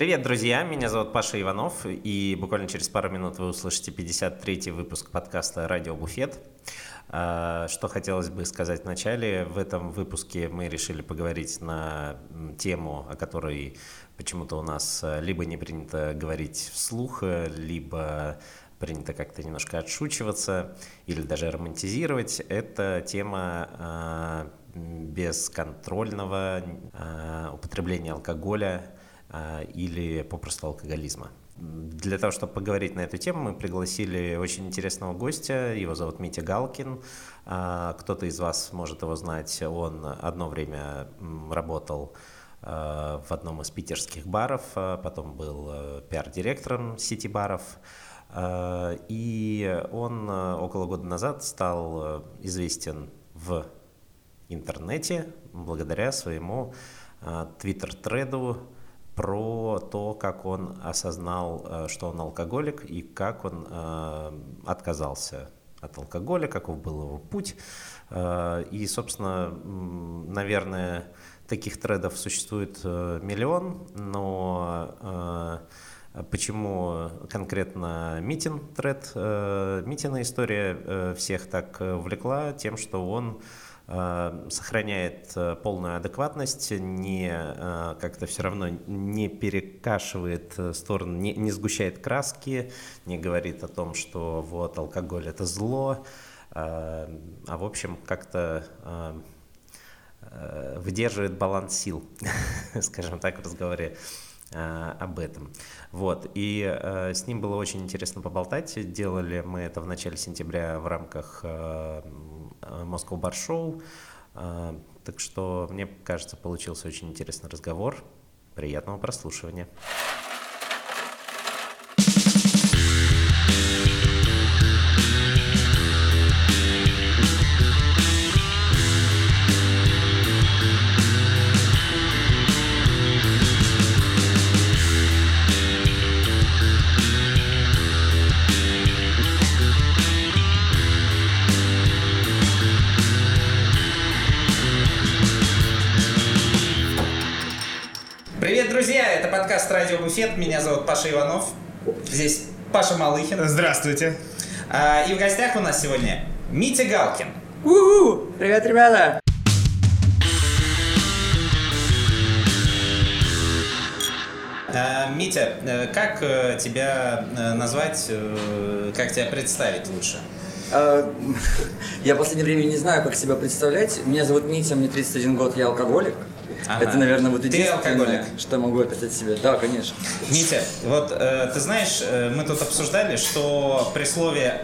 Привет, друзья! Меня зовут Паша Иванов, и буквально через пару минут вы услышите 53-й выпуск подкаста «Радио Буфет». А, что хотелось бы сказать вначале, в этом выпуске мы решили поговорить на тему, о которой почему-то у нас а, либо не принято говорить вслух, либо принято как-то немножко отшучиваться или даже романтизировать. Это тема а, бесконтрольного употребления алкоголя или попросту алкоголизма. Для того, чтобы поговорить на эту тему, мы пригласили очень интересного гостя. Его зовут Митя Галкин. Кто-то из вас может его знать. Он одно время работал в одном из питерских баров, потом был пиар-директором сети баров. И он около года назад стал известен в интернете благодаря своему твиттер-треду про то, как он осознал, э, что он алкоголик и как он э, отказался от алкоголя, каков был его путь. Э, и, собственно, наверное, таких тредов существует миллион, но Почему конкретно Митин тред, Митина история всех так увлекла тем, что он сохраняет э, полную адекватность, не э, как-то все равно не перекашивает сторону, не, не сгущает краски, не говорит о том, что вот алкоголь это зло, а в общем как-то выдерживает баланс сил, скажем так, в разговоре об этом. Вот. И э, с ним было очень интересно поболтать. Делали мы это в начале сентября в рамках э, Bar Show. Э, так что, мне кажется, получился очень интересный разговор. Приятного прослушивания. Буфет». Меня зовут Паша Иванов. Здесь Паша Малыхин. Здравствуйте. А, и в гостях у нас сегодня Митя Галкин. У-ху! Привет, ребята! А, Митя, э, как э, тебя э, назвать, как тебя представить лучше? А, я в последнее время не знаю, как себя представлять. Меня зовут Митя, мне 31 год, я алкоголик. Ага. Это, наверное, вот Ты алкоголик? что могу описать себе. Да, конечно. Митя, вот э, ты знаешь, э, мы тут обсуждали, что при слове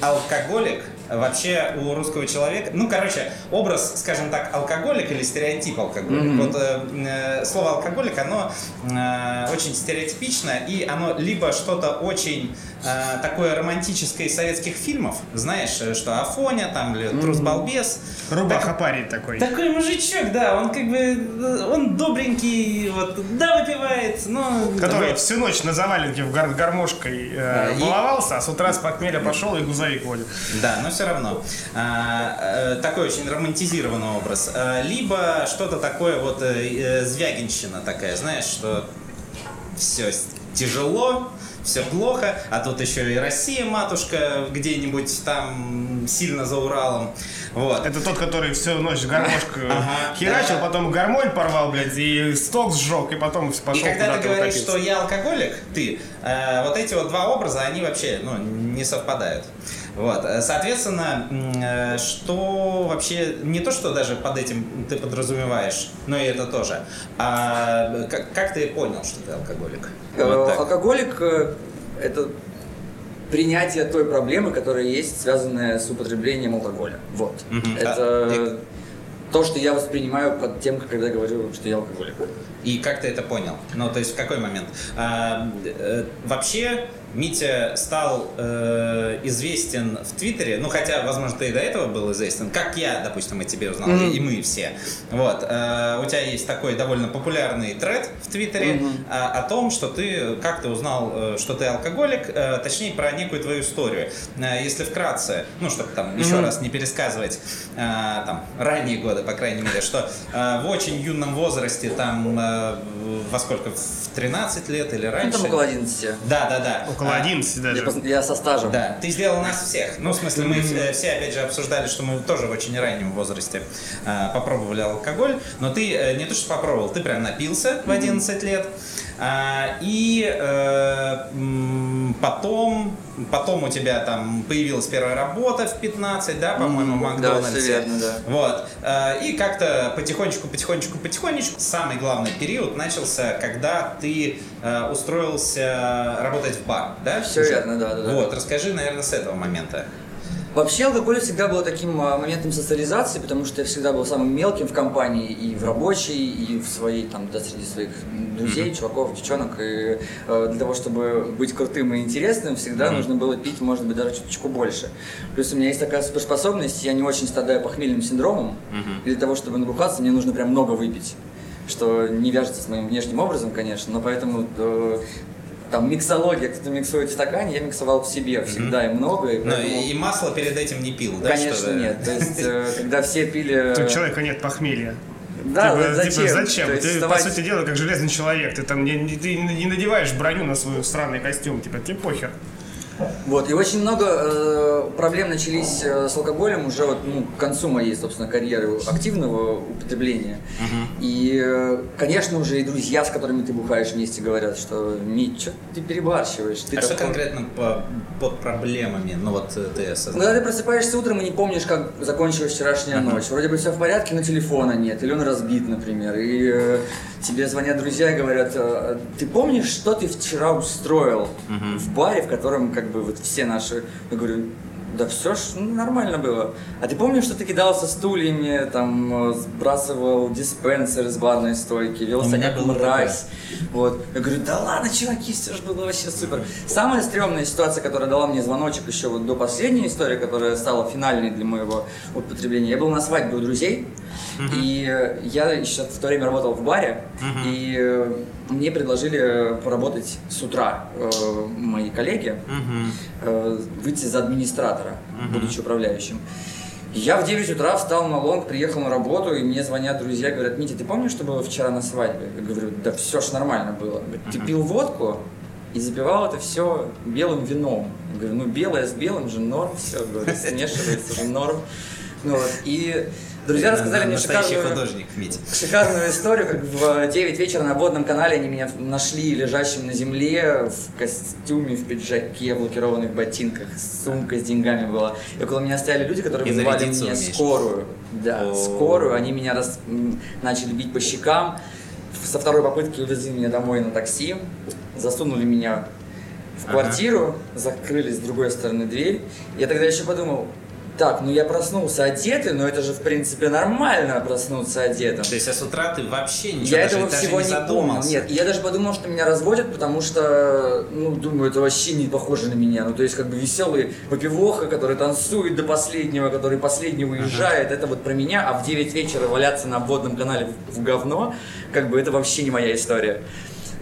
алкоголик вообще у русского человека, ну, короче, образ, скажем так, алкоголик или стереотип алкоголик. Mm-hmm. Вот э, э, слово алкоголик, оно э, очень стереотипично, и оно либо что-то очень э, такое романтическое из советских фильмов, знаешь, э, что Афоня, там, или Трус-балбес. Рубаха так, парень такой. Такой мужичок, да, он как бы, э, он добренький, вот, да, выпивает, но... Который вот. всю ночь на заваленке в гар гармошкой э, баловался, и... а с утра с похмелья пошел и грузовик водит. Да, но все равно. А, такой очень романтизированный образ. А, либо что-то такое вот э, звягинщина такая, знаешь, что все тяжело, все плохо, а тут еще и Россия, матушка, где-нибудь там сильно за Уралом. Вот. Это тот, который всю ночь гармошку ага, херачил, да. потом гармонь порвал, блядь, и сток сжег, и потом пошел И когда ты говоришь, утопиться. что я алкоголик, ты, э, вот эти вот два образа, они вообще ну, не совпадают. Вот, э, соответственно, э, что вообще, не то, что даже под этим ты подразумеваешь, но и это тоже, а как, как ты понял, что ты алкоголик? Э, вот алкоголик – это принятие той проблемы, которая есть, связанная с употреблением алкоголя. Вот. Угу. Это а, то, что я воспринимаю под тем, когда говорю, что я алкоголик. И как ты это понял? Ну, то есть в какой момент? А, э, вообще Митя стал э, известен в Твиттере, ну хотя, возможно, ты и до этого был известен, как я, допустим, о тебе узнал, mm-hmm. и мы все. Вот, э, у тебя есть такой довольно популярный тред в Твиттере mm-hmm. э, о том, что ты, как ты узнал, э, что ты алкоголик, э, точнее про некую твою историю. Э, если вкратце, ну чтобы там mm-hmm. еще раз не пересказывать э, там ранние годы, по крайней мере, что э, в очень юном возрасте там э, во сколько? В 13 лет или раньше? Ну, там около 11. Да, да, да. Около А, 11 Я, даже. я со стажем. Да, ты сделал нас всех. Ну, в смысле, мы э, все, опять же, обсуждали, что мы тоже в очень раннем возрасте э, попробовали алкоголь, но ты э, не то, что попробовал, ты прям напился в 11 лет. А, и э, потом, потом у тебя там появилась первая работа в 15, да, по-моему, в да, Макдональдсе. всё верно, да. Вот. Э, И как-то потихонечку, потихонечку, потихонечку самый главный период начался, когда ты э, устроился работать в бар, да? Всё уже? верно, да, да, да. Вот, расскажи, наверное, с этого момента. Вообще алкоголь всегда был таким а, моментом социализации, потому что я всегда был самым мелким в компании, и в рабочей, и в своей, там, да, среди своих друзей, чуваков, девчонок. И э, для того, чтобы быть крутым и интересным, всегда нужно было пить, может быть, даже чуточку больше. Плюс у меня есть такая суперспособность, я не очень страдаю похмельным синдромом. И для того, чтобы набухаться, мне нужно прям много выпить. Что не вяжется с моим внешним образом, конечно, но поэтому э, там миксология, кто-то миксует в стакане, я миксовал в себе всегда и много. И Ну, поэтому- и, и масло перед этим не пил, да? Конечно, нет. То есть, э, когда все пили... У человека нет похмелья. Да, Типа, зачем? типа, зачем? Ты, вставать- по сути дела, как железный человек. Ты там не, не- ты не надеваешь броню на свой странный костюм. Типа, тебе похер. Вот, и очень много э, проблем начались э, с алкоголем уже вот, ну, к концу моей, собственно, карьеры активного употребления. И, э, конечно, уже и друзья, с которыми ты бухаешь вместе, говорят, что Мить, что ты перебарщиваешь? Ты А что такой». конкретно по- под проблемами? Ну вот э, ты осознал. Когда ты просыпаешься утром и не помнишь, как закончилась вчерашняя ночь. Вроде бы все в порядке, но телефона нет, или он разбит, например. И э, тебе звонят друзья и говорят, э, ты помнишь, что ты вчера устроил в баре, в котором как бы вот все наши... Я говорю, да все ж ну, нормально было. А ты помнишь, что ты кидался стульями, там, э, сбрасывал диспенсер с барной стойки, вел было мразь? Вот. Я говорю, да ладно, чуваки, все же было вообще супер. Самая стрёмная ситуация, которая дала мне звоночек еще вот до последней истории, которая стала финальной для моего употребления. Я был на свадьбе у друзей, и э, я еще в то время работал в баре, и э, мне предложили поработать с утра э, мои коллеги, э, выйти за администратора, будучи управляющим. Я в 9 утра встал на лонг, приехал на работу, и мне звонят друзья, говорят, Митя, ты помнишь, что было вчера на свадьбе? Я говорю, да все ж нормально было. Говорят, ты пил водку и запивал это все белым вином. Я говорю, ну белое с белым же норм, все, говорю, смешивается же норм. Ну, вот, и друзья рассказали мне шикарную, художник, Митя. шикарную историю, как в 9 вечера на водном канале они меня нашли лежащим на земле в костюме, в пиджаке, в лакированных ботинках, сумка с деньгами была. И около меня стояли люди, которые И вызывали мне умеешь. скорую. Да, О. скорую. Они меня м, начали бить по щекам. Со второй попытки увезли меня домой на такси, засунули меня в Ага. квартиру, закрыли с другой стороны дверь. Я тогда еще подумал, так, ну я проснулся одетый, но это же в принципе нормально проснуться одетым. То есть, а с утра ты вообще ничего Я даже, этого даже всего не не помнил. Нет, я даже подумал, что меня разводят, потому что, ну, думаю, это вообще не похоже на меня. Ну, то есть, как бы веселый попивоха, который танцует до последнего, который последний уезжает, это вот про меня, а в 9 вечера валяться на водном канале в в говно, как бы это вообще не моя история.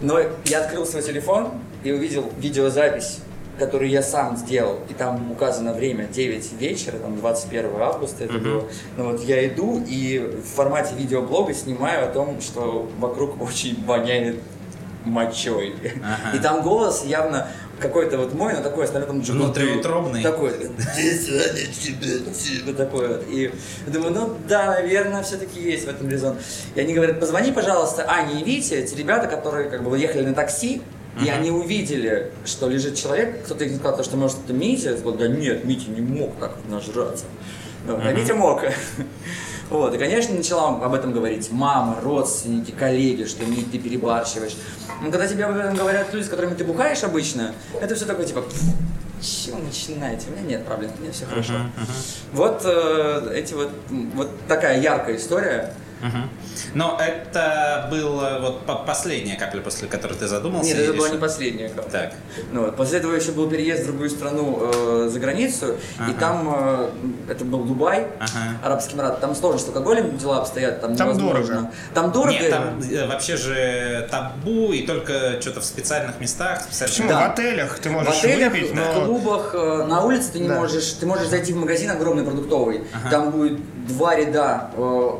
Но я открыл свой телефон и увидел видеозапись которую я сам сделал, и там указано время 9 вечера, там 21 августа это было. Ну вот я иду и в формате видеоблога снимаю о том, что вокруг очень воняет мочой. Ага. И там голос явно какой-то вот мой, но такой, остальное там джигуты. Внутриутробный. Такой, «Здесь воняет тебя, типа такой вот. И думаю, ну да, наверное, все-таки есть в этом резон. И они говорят, позвони, пожалуйста, Ане и Вите, эти ребята, которые как бы ехали на такси, и они увидели, что лежит человек, кто-то их сказал, что может это Митя, я сказал, да нет, Митя не мог так нажраться. А Митя мог. Вот, и, конечно, начала об этом говорить мама, родственники, коллеги, что Мить, ты перебарщиваешь. Но когда тебе об этом говорят люди, с которыми ты бухаешь обычно, это все такое, типа, чего начинаете? У меня нет проблем, у меня все хорошо. Вот э, эти вот, вот такая яркая история. Мгм. Но это была вот по- последняя капля, после которой ты задумался? Нет, и это была решил- не последняя капля. Так. Ну, вот. После этого еще был переезд в другую страну э, за границу, и Ага. там, э, это был Дубай, Ага. Арабский Эмират, там сложно с алкоголем дела обстоят, там, Там невозможно. дорого. Там дорого. Нет, там э, вообще же табу и только что-то в специальных местах. специальных- Почему? Да. В отелях ты В можешь отелях, выпить, в но... клубах, э, на улице ты не Да. можешь. Ты можешь зайти в магазин огромный продуктовый. Там будет два ряда э,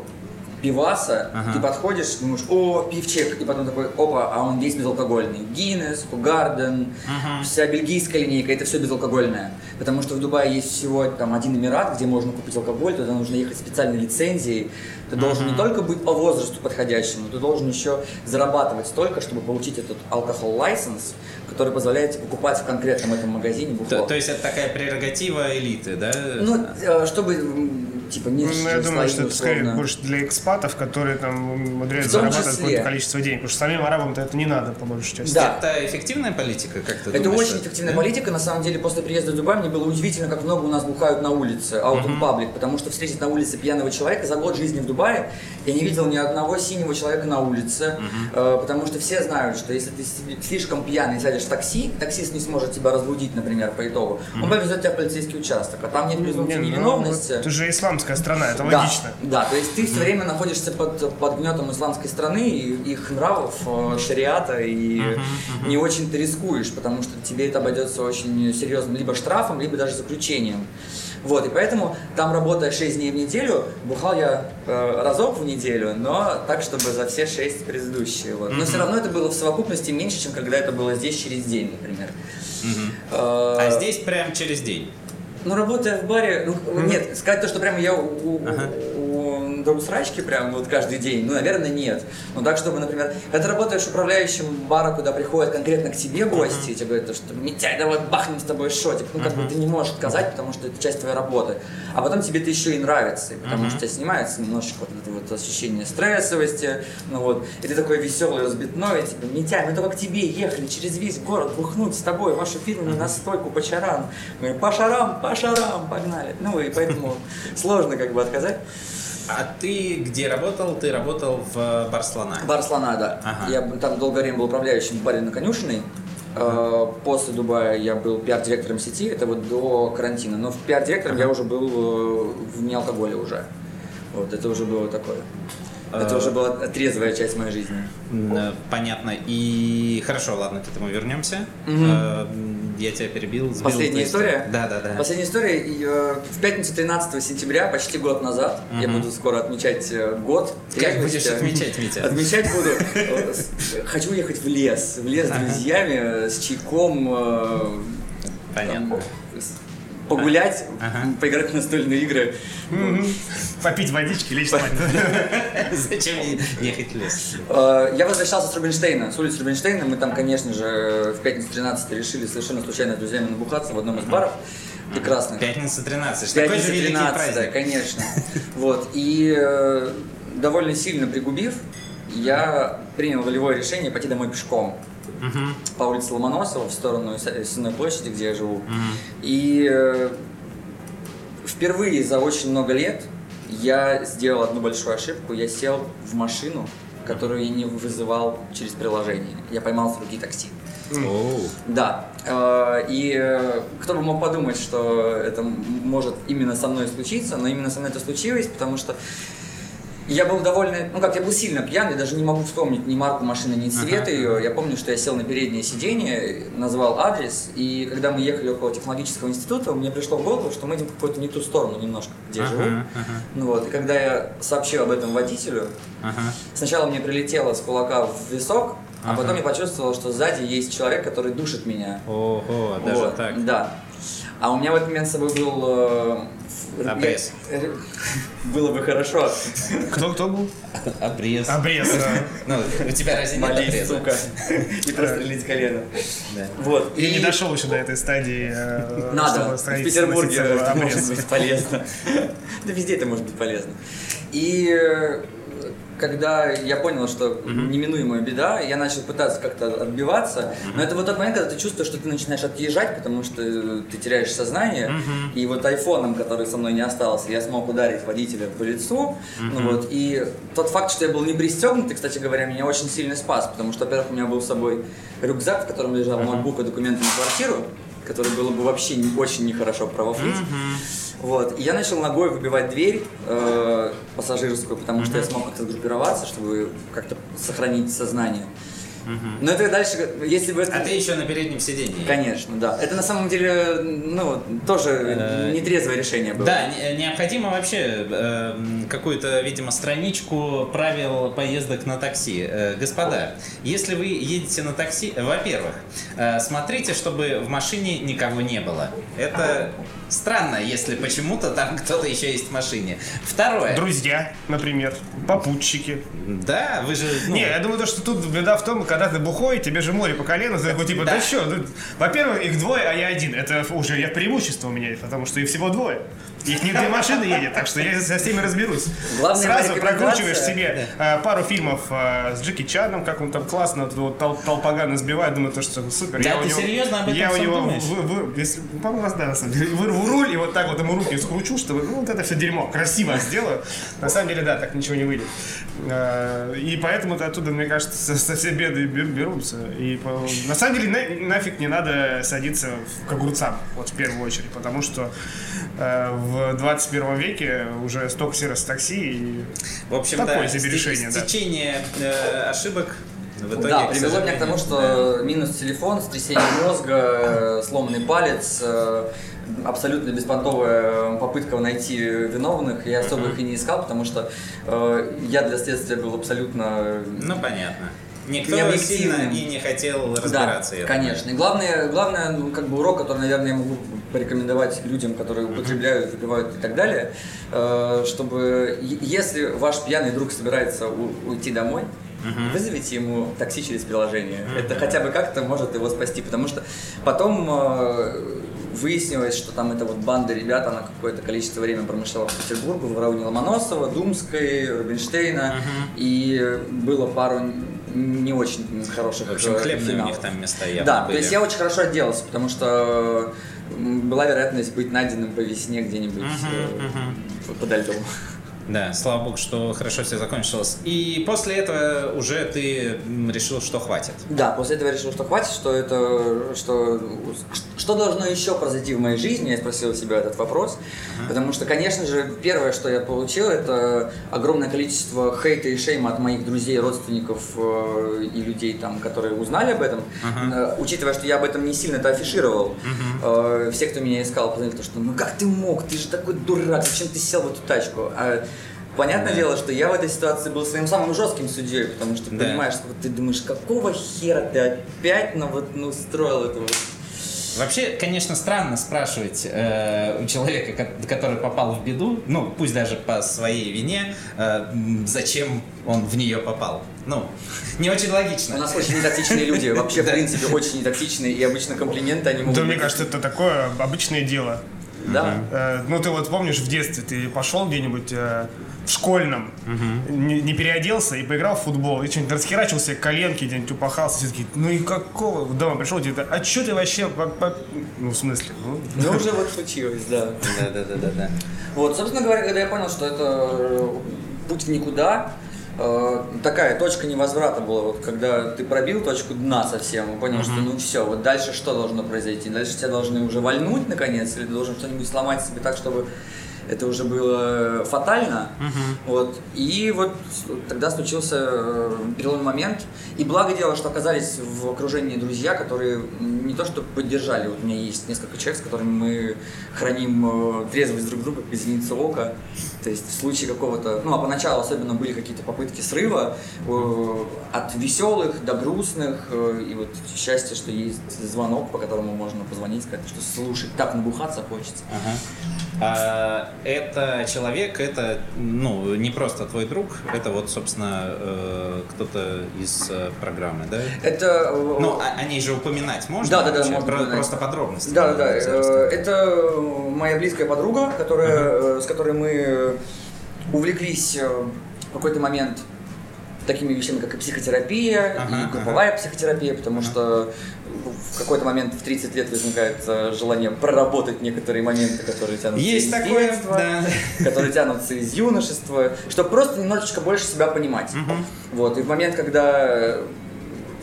пиваса, Ага. ты подходишь, думаешь, о, пивчик, и потом такой, опа, а он весь безалкогольный. Гиннес, Хугарден, вся бельгийская линейка, это все безалкогольное. Потому что в Дубае есть всего там один Эмират, где можно купить алкоголь, туда нужно ехать специальной лицензией. Ты должен не только быть по возрасту подходящим, но ты должен еще зарабатывать столько, чтобы получить этот алкоголь лайсенс, который позволяет тебе покупать в конкретном этом магазине бухло. То, то есть это такая прерогатива элиты, да? Ну, э, чтобы, типа, не Ну, я думаю, что это скорее больше для экспатов, которые там умудряются зарабатывать числе. какое-то количество денег. Потому что самим арабам-то это не надо, по большей части. Да. Это эффективная политика, как ты Это думаешь? очень эффективная политика. На самом деле, после приезда в Дубай мне было удивительно, как много у нас бухают на улице, out in public, потому что встретить на улице пьяного человека за год жизни в Дубае я не видел ни одного синего человека на улице, э, потому что все знают, что если ты слишком пьяный сядешь в такси, таксист не сможет тебя разбудить, например, по итогу, он повезет тебя в полицейский участок, а там нет презумпции Не, ну, невиновности. Это же исламская страна, это Да, логично. Да, то есть ты все время находишься под, под гнетом исламской страны, и их нравов, э, шариата, и не очень ты рискуешь, потому что тебе это обойдется очень серьезным либо штрафом, либо даже заключением. Вот, и поэтому там работая 6 дней в неделю, бухал я э, разок в неделю, но так, чтобы за все 6 предыдущие. Вот. Но все равно это было в совокупности меньше, чем когда это было здесь через день, например. Э, А здесь прям через день. ну, работая в баре, ну, нет, сказать то, что прямо я у, у, у дом срачки прям вот каждый день, ну, наверное, нет. Ну, так, чтобы, например, когда ты работаешь управляющим бара, куда приходят конкретно к тебе гости, и тебе говорят, то, что Митяй, давай бахнем с тобой шотик. Ну, как бы ты не можешь отказать, потому что это часть твоей работы. А потом тебе это еще и нравится, потому что тебя снимается немножечко вот это вот ощущение стрессовости, ну вот, и ты такой веселый, разбитной, типа, Митяй, мы только к тебе ехали через весь город бухнуть с тобой, вашу фирменную настойку по чарам. Мы по шарам, по шарам, погнали. Ну и поэтому сложно как бы отказать. А ты где работал? Ты работал в Барслана. Бар слона, да. Ага. Я там долгое время был управляющим в баре на Конюшиной. Э, После Дубая я был пиар-директором сети, это вот до карантина. Но в пиар-директором я уже был э, в неалкоголе уже. Вот, это уже было такое. Это уже была трезвая часть моей жизни. Э, Понятно. И хорошо, ладно, к этому вернемся. Э, Я тебя перебил. сбил Последняя история? Да, да, да. Последняя история. В пятницу 13 сентября, почти год назад, я Мгм. буду скоро отмечать э, год. Как будешь отмечать, Митя? Отмечать буду. Хочу ехать в лес. В лес с друзьями, с чайком. Понятно. Погулять, Ага. поиграть в настольные игры. Попить водички, лечь спать. Зачем ехать в лес? Э, Я возвращался с Рубинштейна, с улицы Рубинштейна. Мы там, конечно же, в пятницу 13 решили совершенно случайно с друзьями набухаться в одном из баров. Прекрасных. Пятница 13. Такой же Пятница великий 13, праздник. конечно. Вот. И э, довольно сильно пригубив, я принял волевое решение пойти домой пешком Мгм. по улице Ломоносова в сторону С- Сенной площади, где я живу. Мгм. И э, впервые за очень много лет я сделал одну большую ошибку. Я сел в машину, которую я не вызывал через приложение. Я поймал с руки такси. Оу. Да. Э, И э, кто бы мог подумать, что это может именно со мной случиться, но именно со мной это случилось, потому что я был довольно, ну как, я был сильно пьян, я даже не могу вспомнить ни марку машины, ни цвет Ага. ее. Я помню, что я сел на переднее сиденье, назвал адрес, и когда мы ехали около технологического института, мне пришло в голову, что мы идем в какую-то не ту сторону немножко, где я живу. Ага, Ну вот, и когда я сообщил об этом водителю, ага. Сначала мне прилетело с кулака в висок, а Ага. потом я почувствовал, что сзади есть человек, который душит меня. Ого, даже Вот, так. Да. А у меня в этот момент с собой был... э, Обрез. я- э, Было бы хорошо. Кто кто был? Обрез. Обрез. да. Ну, у тебя разве нет Молись, обреза? сука. И прострелить колено. Да. Вот. Я и- не дошел еще до этой стадии. э, Надо. чтобы В Петербурге может быть полезно. Да везде это может быть полезно. И когда я понял, что неминуемая беда, я начал пытаться как-то отбиваться. Но это вот тот момент, когда ты чувствуешь, что ты начинаешь отъезжать, потому что э, ты теряешь сознание. И вот айфоном, который со мной не остался, я смог ударить водителя по лицу. Ну вот. И тот факт, что я был не пристегнутый, кстати говоря, меня очень сильно спас, потому что, во-первых, у меня был с собой рюкзак, в котором лежал ноутбук и документы на квартиру, который было бы вообще не- очень нехорошо провафлить. Вот. И я начал ногой выбивать дверь э, пассажирскую, потому что я смог как-то сгруппироваться, чтобы как-то сохранить сознание. Но это дальше, если бы... это- А ты еще на переднем сиденье. Конечно, да. Это на самом деле, ну, тоже Э, нетрезвое решение было. Да, не- необходимо вообще э, какую-то, видимо, страничку правил поездок на такси. Э, господа, если вы едете на такси, во-первых, э, смотрите, чтобы в машине никого не было. Это странно, если почему-то там кто-то еще есть в машине. Второе. Друзья, например, попутчики. Да, вы же... ну, Не, я думаю, то, что тут беда в том, когда ты бухой, тебе же море по колено, ты такой, типа, да, Да. что? во-первых, их двое, а я один. Это уже я преимущество у меня, потому что их всего двое. Их не две машины едет, так что я со всеми разберусь. Главная Сразу прокручиваешь себе э, пару фильмов э, с Джеки Чаном, как он там классно вот, тол- толпогана сбивает, думаю, то, что супер. Да, я у ты него- серьезно об этом Я у него, думаешь? вы- вы- если- по-моему, раз, да, на самом деле, вырву руль и вот так вот ему руки скручу, чтобы, ну, вот это все дерьмо красиво сделаю. На самом деле, да, так ничего не выйдет. Э, И поэтому оттуда, мне кажется, со, все беды бер- берутся. И по- на самом деле на- нафиг не надо садиться в- к огурцам, вот в первую очередь, потому что э, в 21 веке уже столько сервис такси и В общем, Такое да, себе решение, да. стечение э, ошибок в итоге, да, привело меня к тому, что минус телефон, сотрясение мозга, э, сломанный палец, э, абсолютно беспонтовая попытка найти виновных. Я особо их и не искал, потому что э, я для следствия был абсолютно Ну, понятно. Никто Необъективным. сильно и не хотел разбираться. Да, конечно. И главное, главное, ну, как бы урок, который, наверное, я могу порекомендовать людям, которые употребляют, выпивают и так далее, э, чтобы если ваш пьяный друг собирается у- уйти домой, вызовите ему такси через приложение. Это хотя бы как-то может его спасти, потому что потом э, выяснилось, что там эта вот банда ребят, она какое-то количество времени промышляла по Петербургу, в районе Ломоносова, Думской, Рубинштейна, и было пару не очень хороших В общем, э, хлебные у них там места явно Да, были. то есть я очень хорошо отделался, потому что была вероятность быть найденным по весне где-нибудь э, подо льдом. Да, слава богу, что хорошо все закончилось. И после этого уже ты решил, что хватит. Да, после этого я решил, что хватит, что это, что, что должно еще произойти в моей жизни, я спросил себя этот вопрос, потому что, конечно же, первое, что я получил, это огромное количество хейта и шейма от моих друзей, родственников э, и людей, там, которые узнали об этом, Э, учитывая, что я об этом не сильно это афишировал, Э, все, кто меня искал, поняли, то, что ну как ты мог, ты же такой дурак, зачем ты сел в эту тачку? А Понятное дело, что я в этой ситуации был своим самым жестким судьей, потому что Да. понимаешь, что вот ты думаешь, какого хера ты опять ну, вот, ну, устроил это вот. Вообще, конечно, странно спрашивать э, у человека, ко- который попал в беду, ну, пусть даже по своей вине, э, зачем он в нее попал. Ну, не очень У логично. нас очень нетоксичные люди, вообще, в принципе, очень нетоксичные, и обычно комплименты они могут Да, мне кажется, это такое обычное дело. Да. Э, Ну, ты вот помнишь, в детстве ты пошел где-нибудь э, в школьном, не, не переоделся и поиграл в футбол, и что-нибудь расхерачил себе коленки, где-нибудь упахался, все такие, ну и какого? Дома пришел, тебе, а что ты вообще, по- по-» ну, в смысле, ну, Ну, уже вот случилось, да. Да, да, да, да, да. Вот, собственно говоря, когда я понял, что это э, путь в никуда, э, такая точка невозврата была, вот когда ты пробил точку дна совсем, и понял, что ну все, вот дальше что должно произойти? Дальше тебя должны уже вальнуть наконец, или ты должен что-нибудь сломать себе так, чтобы это уже было фатально. Вот. И вот тогда случился э, переломный момент. И благо дело, что оказались в окружении друзья, которые не то что поддержали. Вот у меня есть несколько человек, с которыми мы храним э, трезвость друг друга без зеницы ока. То есть в случае какого-то... Ну, а поначалу особенно были какие-то попытки срыва э, от веселых до грустных. и вот счастье, что есть звонок, по которому можно позвонить, сказать, что слушай, так набухаться хочется. Ага. А, это человек, это ну не просто твой друг, это вот собственно э, кто-то из э, программы, да? Это... э, Ну, о, о ней же упоминать можно? Да, да, да, можно Про- упоминать. Просто подробности. Да, да, да. Э, Это моя близкая подруга, которая, э, с которой мы увлеклись э, в какой-то момент такими вещами, как и психотерапия, Ага, и групповая психотерапия, потому что в какой-то момент в 30 лет возникает э, желание проработать некоторые моменты, которые тянутся Есть из такое, детства, да. которые тянутся из юношества, чтобы просто немножечко больше себя понимать. Вот, и в момент, когда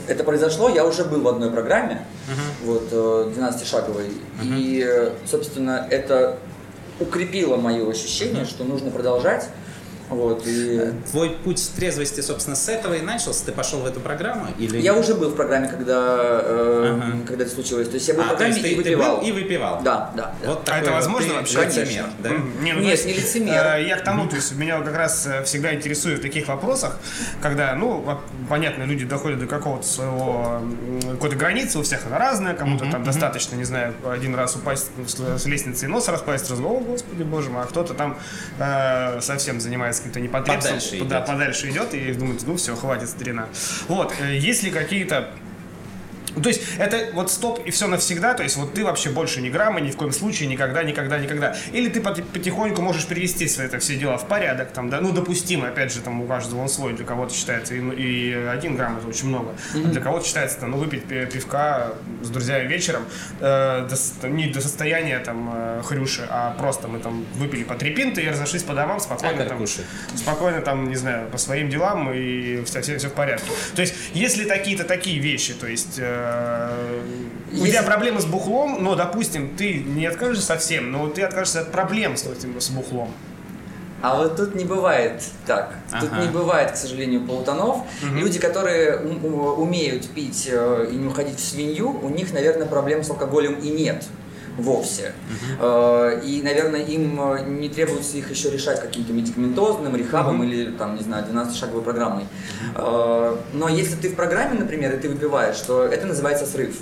это произошло, я уже был в одной программе, вот, э, 12-шаговой, и, э, собственно, это укрепило мое ощущение, что нужно продолжать, Вот, и... Твой путь трезвости, собственно, с этого и начался? Ты пошел в эту программу? Или... Я уже был в программе, когда, э, ага. когда это случилось. То есть я был а, в программе и ты, выпивал. Ты был и выпивал? Да, да. Вот а это возможно ты вообще? Лицемер, да? Не, ну, Нет, не лицемер. Э, я к тому, то есть меня как раз э, всегда интересует в таких вопросах, когда, ну, понятно, люди доходят до какого-то своего, какой-то границы, у всех она разная, кому-то там достаточно, не знаю, один раз упасть с лестницы и нос распасть, раз, о, господи, боже мой, а кто-то там э, совсем занимается каким-то непотребством подальше да, идет. подальше идет и думает, ну все, хватит старина. Вот, э, есть ли какие-то ну, то есть это вот стоп и все навсегда, то есть вот ты вообще больше ни грамма, ни в коем случае, никогда, никогда, никогда. Или ты потихоньку можешь привести свои это все дела в порядок, там, да, ну, допустимо, опять же, там у каждого он свой, для кого-то считается и, и один грамм это очень много, mm-hmm. для кого-то считается, там, ну, выпить пивка с друзьями вечером, э, до, не до состояния, там, э, хрюши, а просто мы там выпили по три пинты и разошлись по домам спокойно, а там, спокойно, там, не знаю, по своим делам и все, все, все в порядке. То есть, если какие-то такие вещи, то есть, э, у тебя проблемы с бухлом, но, допустим, ты не откажешься совсем, но ты откажешься от проблем с, этим, с бухлом. А вот тут не бывает так. Ага. Тут не бывает, к сожалению, полутонов. Угу. Люди, которые умеют пить э, и не уходить в свинью, у них, наверное, проблем с алкоголем и нет вовсе. Uh-huh. И, наверное, им э, не требуется их еще решать каким-то медикаментозным, рехабом uh-huh. или, там, не знаю, 12-шаговой программой. Uh-huh. Но если ты в программе, например, и ты выпиваешь, то это называется срыв.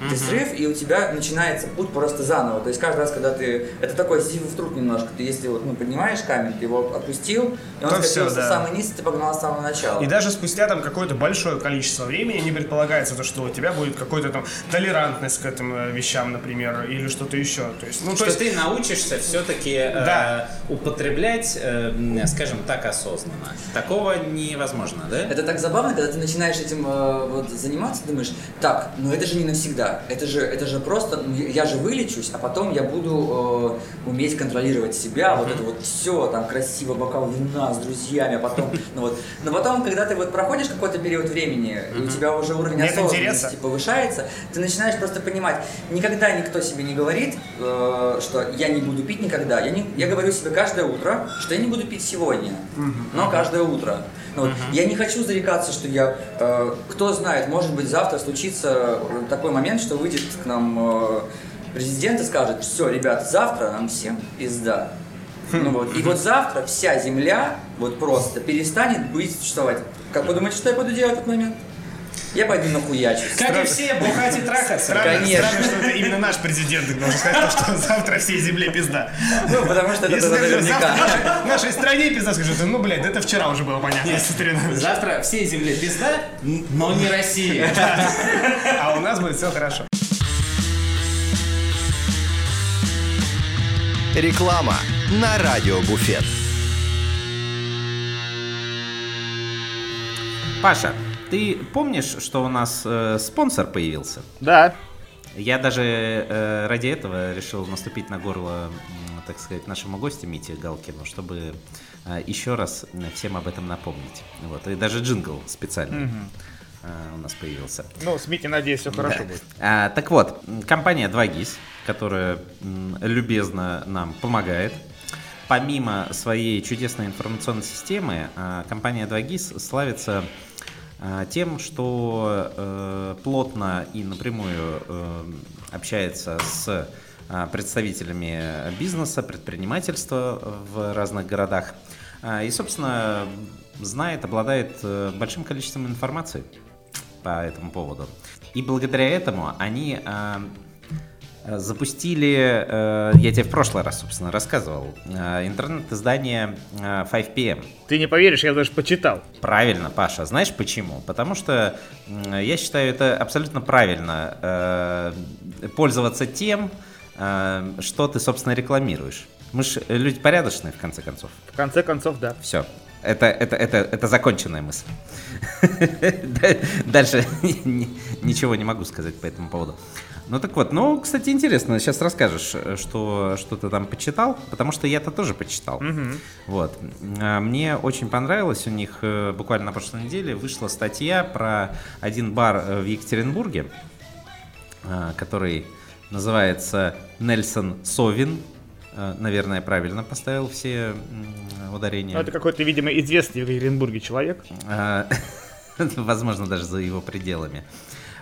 Ты срыв, и у тебя начинается путь просто заново. То есть каждый раз, когда ты... Это такой сизифов труд немножко. Ты если вот, ну, поднимаешь камень, ты его опустил, и он скатился да. самый низ, и ты погнал с самого начала. И даже спустя там какое-то большое количество времени не предполагается то, что у тебя будет какой-то там толерантность к этим э, вещам, например, или что-то еще. То есть, ну, что то есть... ты научишься все-таки э, да. э, употреблять, э, скажем так, осознанно. Такого невозможно, да? Это так забавно, когда ты начинаешь этим э, вот, заниматься, думаешь, так, но это же не навсегда это же, это же просто, ну, я же вылечусь, а потом я буду э, уметь контролировать себя, вот это вот все, там красиво, бокал вина с друзьями, а потом, ну вот, но потом, когда ты вот проходишь какой-то период времени, и у тебя уже уровень Нет осознанности повышается, ты начинаешь просто понимать, никогда никто себе не говорит, э, что я не буду пить никогда, я, не, я говорю себе каждое утро, что я не буду пить сегодня, но каждое утро. Ну, вот, Я не хочу зарекаться, что я, э, кто знает, может быть завтра случится такой момент, момент, что выйдет к нам э, президент и скажет, все, ребят, завтра нам всем пизда. Ну вот. И вот завтра вся земля вот просто перестанет быть существовать. Как вы думаете, что я буду делать в этот момент? Я пойду нахуячусь. Как Стран... и все, бухать и трахаться. Странно, Конечно. Странно, что это именно наш президент должен сказать, что завтра всей земле пизда. Ну, потому что это наверняка. В нашей стране пизда скажет, ну, блядь, это вчера уже было понятно. Завтра всей земле пизда, но не Россия. А у нас будет все хорошо. Реклама на радио Буфет. Паша, ты помнишь, что у нас э, спонсор появился? Да. Я даже э, ради этого решил наступить на горло, э, так сказать, нашему гостю Мите Галкину, чтобы э, еще раз всем об этом напомнить. Вот. И даже джингл специальный. Угу у нас появился. Ну, с Мити, надеюсь, все хорошо да. будет. А, так вот, компания 2GIS, которая любезно нам помогает, помимо своей чудесной информационной системы, а, компания 2GIS славится тем, что э, плотно и напрямую э, общается с представителями бизнеса, предпринимательства в разных городах. И, собственно, знает, обладает э, большим количеством информации по этому поводу. И благодаря этому они Э, запустили, э, я тебе в прошлый раз, собственно, рассказывал, э, интернет-издание 5PM. Ты не поверишь, я даже почитал. Правильно, Паша. Знаешь почему? Потому что я считаю это абсолютно правильно пользоваться тем, что ты, собственно, рекламируешь. Мы же люди порядочные, в конце концов. В конце концов, да. Все. Это, это, это, это законченная мысль. Дальше ничего не могу сказать по этому поводу. Ну так вот, ну, кстати, интересно, сейчас расскажешь, э, что, что ты там почитал, потому что я это тоже почитал. Угу. Вот. А, мне очень понравилось, у них э, буквально на прошлой неделе вышла статья про один бар э, в Екатеринбурге, который называется Нельсон Совин. Наверное, правильно поставил все ударение. Ну, это какой-то, видимо, известный в Екатеринбурге человек. Возможно, даже за его пределами.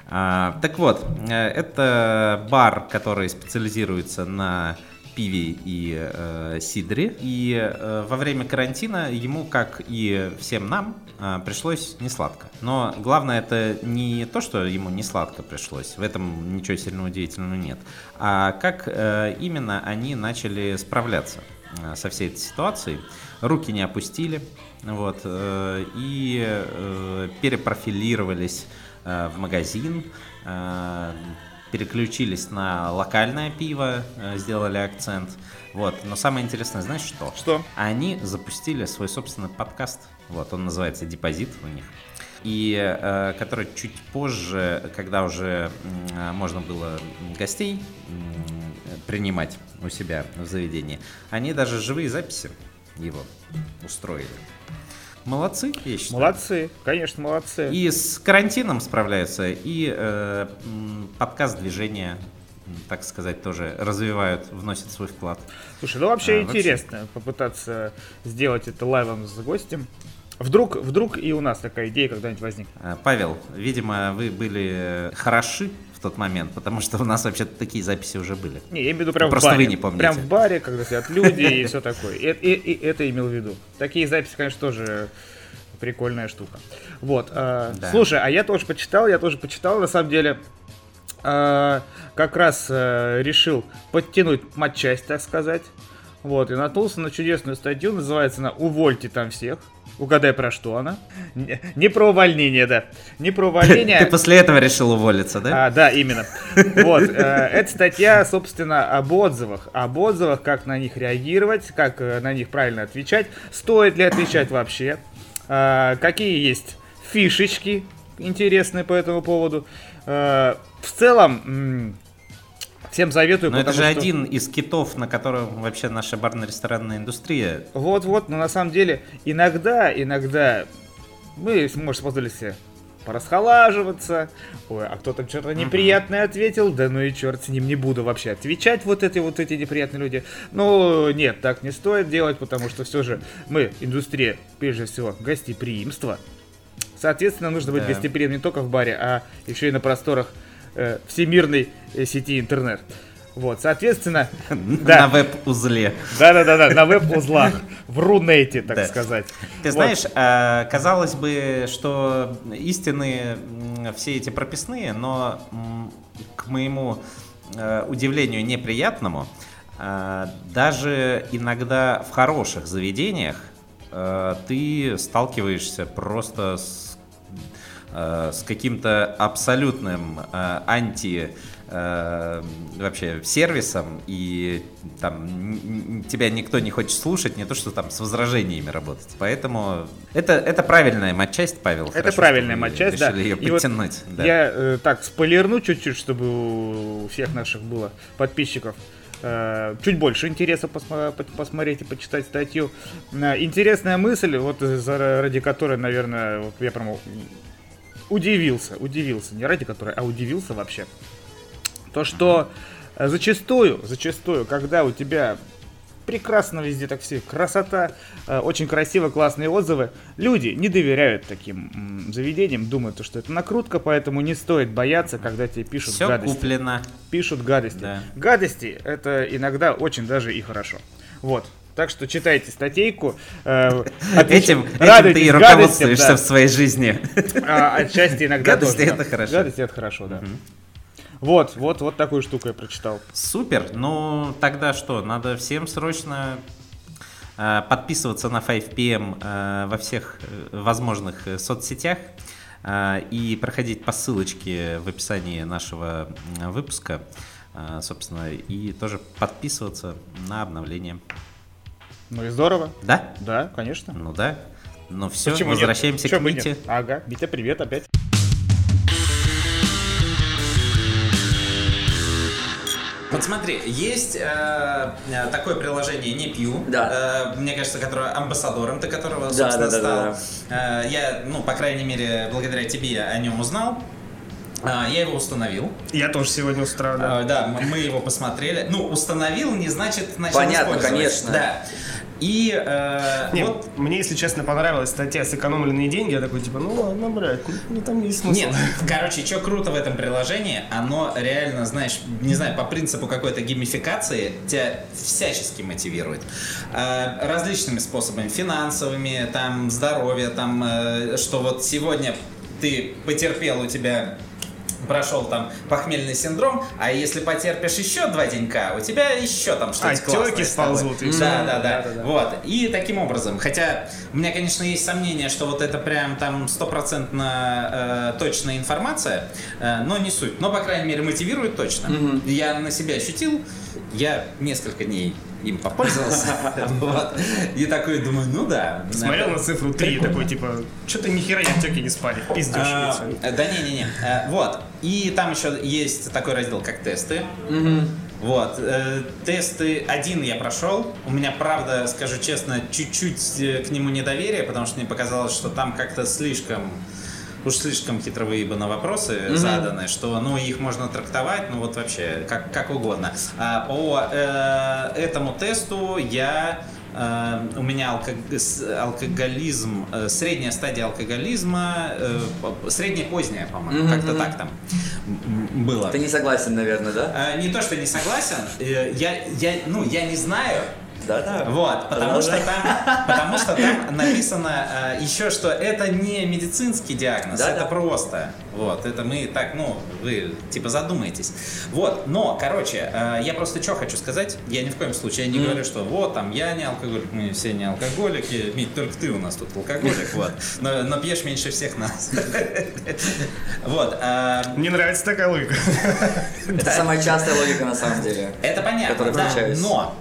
А, так вот, э, это бар, который специализируется на пиве и э, сидре. И э, во время карантина ему, как и всем нам, э, пришлось не сладко. Но главное это не то, что ему не сладко пришлось, в этом ничего сильно удивительного нет, а как э, именно они начали справляться э, со всей этой ситуацией. Руки не опустили, вот, э, и э, перепрофилировались в магазин, э, переключились на локальное пиво, э, сделали акцент. Вот. Но самое интересное, знаешь что? Что? Они запустили свой собственный подкаст. Вот, он называется «Депозит» у них. И э, который чуть позже, когда уже м, можно было гостей м, принимать у себя в заведении, они даже живые записи его устроили. Молодцы, я считаю. Молодцы, конечно, молодцы. И с карантином справляются, и э, подкаст движения, так сказать, тоже развивают, вносят свой вклад. Слушай, ну вообще А, вообще. интересно попытаться сделать это лайвом с гостем. Вдруг, вдруг и у нас такая идея когда-нибудь возникнет. Э, Павел, видимо, вы были хороши тот момент, потому что у нас вообще такие записи уже были. Не, я имею в виду прям Просто в баре. вы не помните. Прям в баре, когда сидят люди и все такое. Это имел в виду. Такие записи, конечно, тоже прикольная штука. Вот. э. Слушай, а я тоже почитал, я тоже почитал, на самом деле. э, как раз э, решил подтянуть матчасть, так сказать. Вот, и наткнулся на чудесную статью, называется она «Увольте там всех». Угадай, про что она? Не, не про увольнение, да. Не про увольнение. Ты после этого решил уволиться, да? А, да, именно. Вот, э, эта статья, собственно, об отзывах. Об отзывах, как на них реагировать, как э, на них правильно отвечать, стоит ли отвечать вообще, э, какие есть фишечки интересные по этому поводу. Э, в целом, всем советую, Но это же что- один из китов, на котором вообще наша барно-ресторанная индустрия. Вот-вот, но на самом деле иногда, иногда мы, может, позволили себе порасхолаживаться. Ой, а кто там что-то неприятное ответил? Да ну и черт с ним, не буду вообще отвечать вот эти вот эти неприятные люди. Ну, нет, так не стоит делать, потому что все же мы, индустрия, прежде всего, гостеприимство. Соответственно, нужно быть Да. гостеприимным не только в баре, а еще и на просторах э, всемирной э, сети интернет. Вот, соответственно, да. На веб-узле. Да-да-да, на веб-узлах, в Рунете, так Да. сказать. Ты Вот. знаешь, а, казалось бы, что истины все эти прописные, но к моему э, удивлению неприятному, даже иногда в хороших заведениях э, ты сталкиваешься просто с, э, с каким-то абсолютным э, анти э, вообще сервисом и там тебя никто не хочет слушать, не то что там с возражениями работать. Поэтому это, это правильная матчасть, Павел. Это Хорошо, правильная матчасть, да. ее И вот подтянуть. да. Я э, так спойлерну чуть-чуть, чтобы у всех наших было подписчиков э, чуть больше интереса посма- по- посмотреть и почитать статью. Э, Интересная мысль, вот э, ради которой, наверное, вот я прям удивился, удивился, не ради которой, а удивился вообще. То, что э, зачастую, зачастую, когда у тебя прекрасно везде так все, красота, э, очень красиво, классные отзывы, люди не доверяют таким заведениям, думают, что это накрутка, поэтому не стоит бояться, когда тебе пишут Все гадости. куплено. Пишут гадости. Да. Гадости это иногда очень даже и хорошо. Вот. Так что читайте статейку. э, Этим, этим ты и руководствуешься да. в своей жизни. А отчасти иногда Гадости тоже, это да. хорошо. Гадости это хорошо, да. Вот, вот, вот такую штуку я прочитал. Супер. Ну, тогда что? Надо всем срочно э, подписываться на 5PM э, во всех возможных соцсетях э, и проходить по ссылочке в описании нашего выпуска, собственно, и тоже подписываться на обновление. Ну и здорово. Да? Да, конечно. Ну да. Ну все, Почему нет? возвращаемся Чё к бы Мите. нет? Ага, Митя, привет опять. Вот смотри, есть э, э, такое приложение «Не пью», Да. э, мне кажется, которое амбассадором, ты которого, Да, собственно, да, да, стал. Э, я, ну, по крайней мере, благодаря тебе о нем узнал. А, я его установил. Я тоже сегодня утра, А, Да, мы его посмотрели. Ну, установил не значит начал Понятно, использовать. конечно. Да. И э, Не, вот мне, если честно, понравилась статья «Сэкономленные деньги». Я такой, типа, ну ладно, брать, ну там есть смысл. Нет, короче, что круто в этом приложении, оно реально, знаешь, не знаю, по принципу какой-то геймификации тебя всячески мотивирует. Э, различными способами, финансовыми, там, здоровье, там, э, что вот сегодня ты потерпел, у тебя прошел там похмельный синдром, а если потерпишь еще два денька, у тебя еще там что-то классное сползут, и всё. Да, да, да, Да-да-да. Вот. И таким образом, хотя у меня, конечно, есть сомнение, что вот это прям там стопроцентно э, точная информация, э, но не суть. Но, по крайней мере, мотивирует точно. Я на себя ощутил, я несколько дней им попользовался. И такой думаю, ну да. Смотрел на цифру 3 такой, типа, что-то нихера я тёки не спали. Пиздешь. а, э, Да не-не-не. Э, Вот. И там еще есть такой раздел, как тесты. Вот. э, Тесты один я прошел. У меня, правда, скажу честно, чуть-чуть к нему недоверие, потому что мне показалось, что там как-то слишком уж слишком хитро выебаны вопросы заданы, что ну их можно трактовать, ну вот вообще как, как угодно. А по э, этому тесту я э, у меня алкоголизм, э, средняя стадия алкоголизма, э, средняя поздняя, по-моему, как-то так там было. Ты не согласен, наверное, да? Не то, что не согласен, я, я, ну, я не знаю, Да-да. вот, потому что там, потому что там написано э, еще, что это не медицинский диагноз, Да, это да. просто. Вот, это мы так, ну, вы типа задумаетесь. Вот, но, короче, э, я просто что хочу сказать, я ни в коем случае не говорю, что вот там я не алкоголик, мы все не алкоголики, Мить, только ты у нас тут алкоголик, вот, но, но пьешь меньше всех нас. Вот, э, Мне нравится такая логика. Это самая частая логика на самом деле. Это понятно, но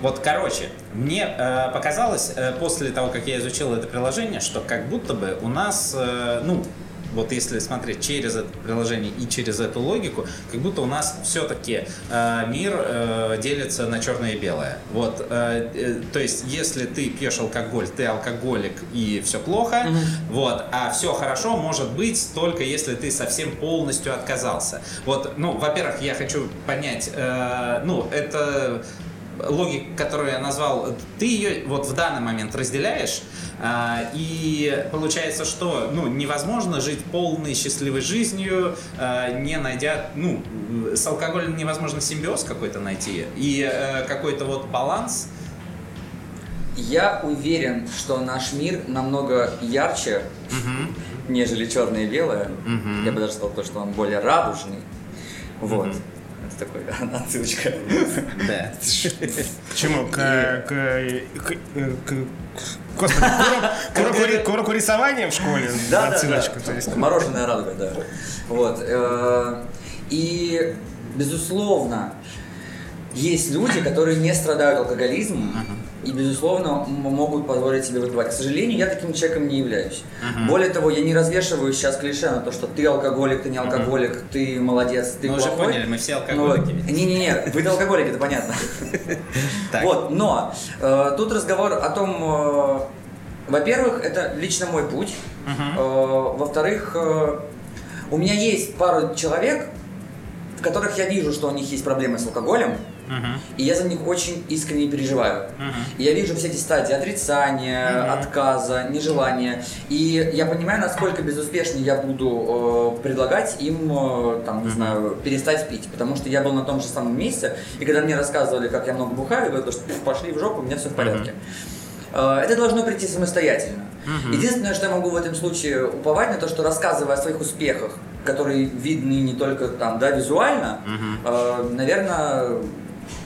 вот, короче, мне э, показалось э, после того, как я изучил это приложение, что как будто бы у нас, э, ну, вот если смотреть через это приложение и через эту логику, как будто у нас все-таки мир э, делится на черное и белое. Вот, э, э, то есть, если ты пьешь алкоголь, ты алкоголик и все плохо, вот, а все хорошо может быть только если ты совсем полностью отказался. Вот, ну, во-первых, я хочу понять, э, ну, это логика, которую я назвал, ты ее вот в данный момент разделяешь, а, и получается, что ну, невозможно жить полной счастливой жизнью, а, не найдя, ну, с алкоголем невозможно симбиоз какой-то найти, и э, какой-то вот баланс. Я уверен, что наш мир намного ярче, нежели черное и белое. Я бы даже сказал то, что он более радужный. Вот. Такой отсылочка. Да. К чему? К, к, к, Господи, к уроку, уроку рисования в школе? Да, да, Отсылочка, да. то есть. Мороженое радуга, да. Вот. э, И, безусловно, есть люди, которые не страдают алкоголизмом и, безусловно, могут позволить себе выпивать. К сожалению, я таким человеком не являюсь. Более того, я не развешиваю сейчас клише на то, что ты алкоголик, ты не алкоголик, ты молодец, ты Мы уже плохой. поняли, мы все Ну, алкоголики. ведь. Не-не-не, вы алкоголик, это понятно. Вот, но э, тут разговор о том, э, во-первых, это лично мой путь. Э, во-вторых, у меня есть пару человек, в которых я вижу, что у них есть проблемы с алкоголем, и я за них очень искренне переживаю. И я вижу все эти стадии отрицания, отказа, нежелания. И я понимаю, насколько безуспешно я буду э, предлагать им, э, там, не знаю, перестать пить. Потому что я был на том же самом месте, и когда мне рассказывали, как я много бухаю, я говорю, что «Пф, пошли в жопу, у меня все в порядке. Э, Это должно прийти самостоятельно. Единственное, что я могу в этом случае уповать на то, что рассказывая о своих успехах, которые видны не только там, да, визуально, э, наверное,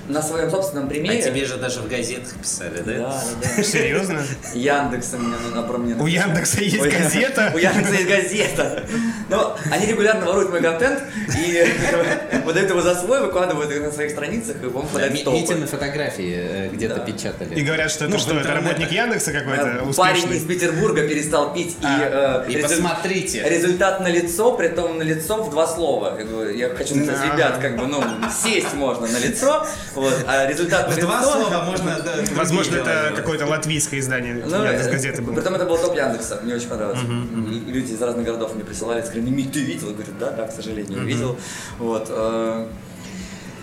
на своем собственном А примере. тебе же даже в газетах писали, да? Да, да, да. Серьезно? Яндекса мне на, про мне У Яндекса есть Ой, газета? У Яндекса есть газета. Но они регулярно воруют мой контент и выдают его за свой, выкладывают их на своих страницах, и он Да, попадает в Ми- толпы. Митины фотографии э, где-то печатали. И говорят, что это Ну, что, в это работник Яндекса какой-то Э, Парень из Петербурга перестал пить, и, А, э, и посмотрите. результат на лицо, при том на лицо в два слова. Я, говорю, я хочу сказать, ребят, как бы, ну, сесть можно на лицо, вот, а результат В два слова можно... да, Возможно, это какое-то латвийское издание Ну, Яндекс э, газеты было. Притом это был топ Яндекса, мне очень понравилось. Люди из разных городов мне присылали, сказали, Мить, ты видел? Я говорю, да, да, к сожалению, видел. Вот. э,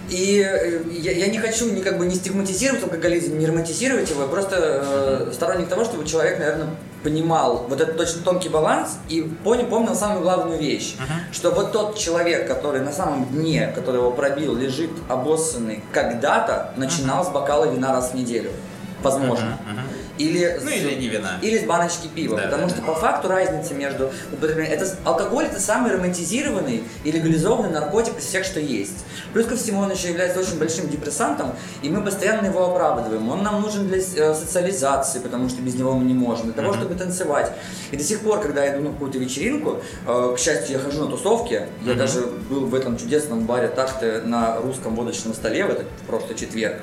И э, я, я не хочу ни как бы не стигматизировать алкоголизм, не романтизировать его, я просто э, сторонник того, чтобы человек, наверное, понимал вот этот точно тонкий баланс и понял, помнил самую главную вещь, uh-huh. что вот тот человек, который на самом дне, который его пробил, лежит обоссанный, когда-то начинал uh-huh. с бокала вина раз в неделю. Возможно. Uh-huh. Uh-huh. Или, ну, с, или не вина. Или с баночки пива. Да, потому да, что да. по факту разница между употреблением... Это, алкоголь это самый романтизированный и легализованный наркотик из всех, что есть. Плюс ко всему он еще является очень большим депрессантом, и мы постоянно его оправдываем. Он нам нужен для э, социализации, потому что без него мы не можем, для того, mm-hmm. чтобы танцевать. И до сих пор, когда я иду на какую-то вечеринку, э, к счастью, я хожу на тусовки, mm-hmm. я даже был в этом чудесном баре так-то на русском водочном столе в этот просто четверг.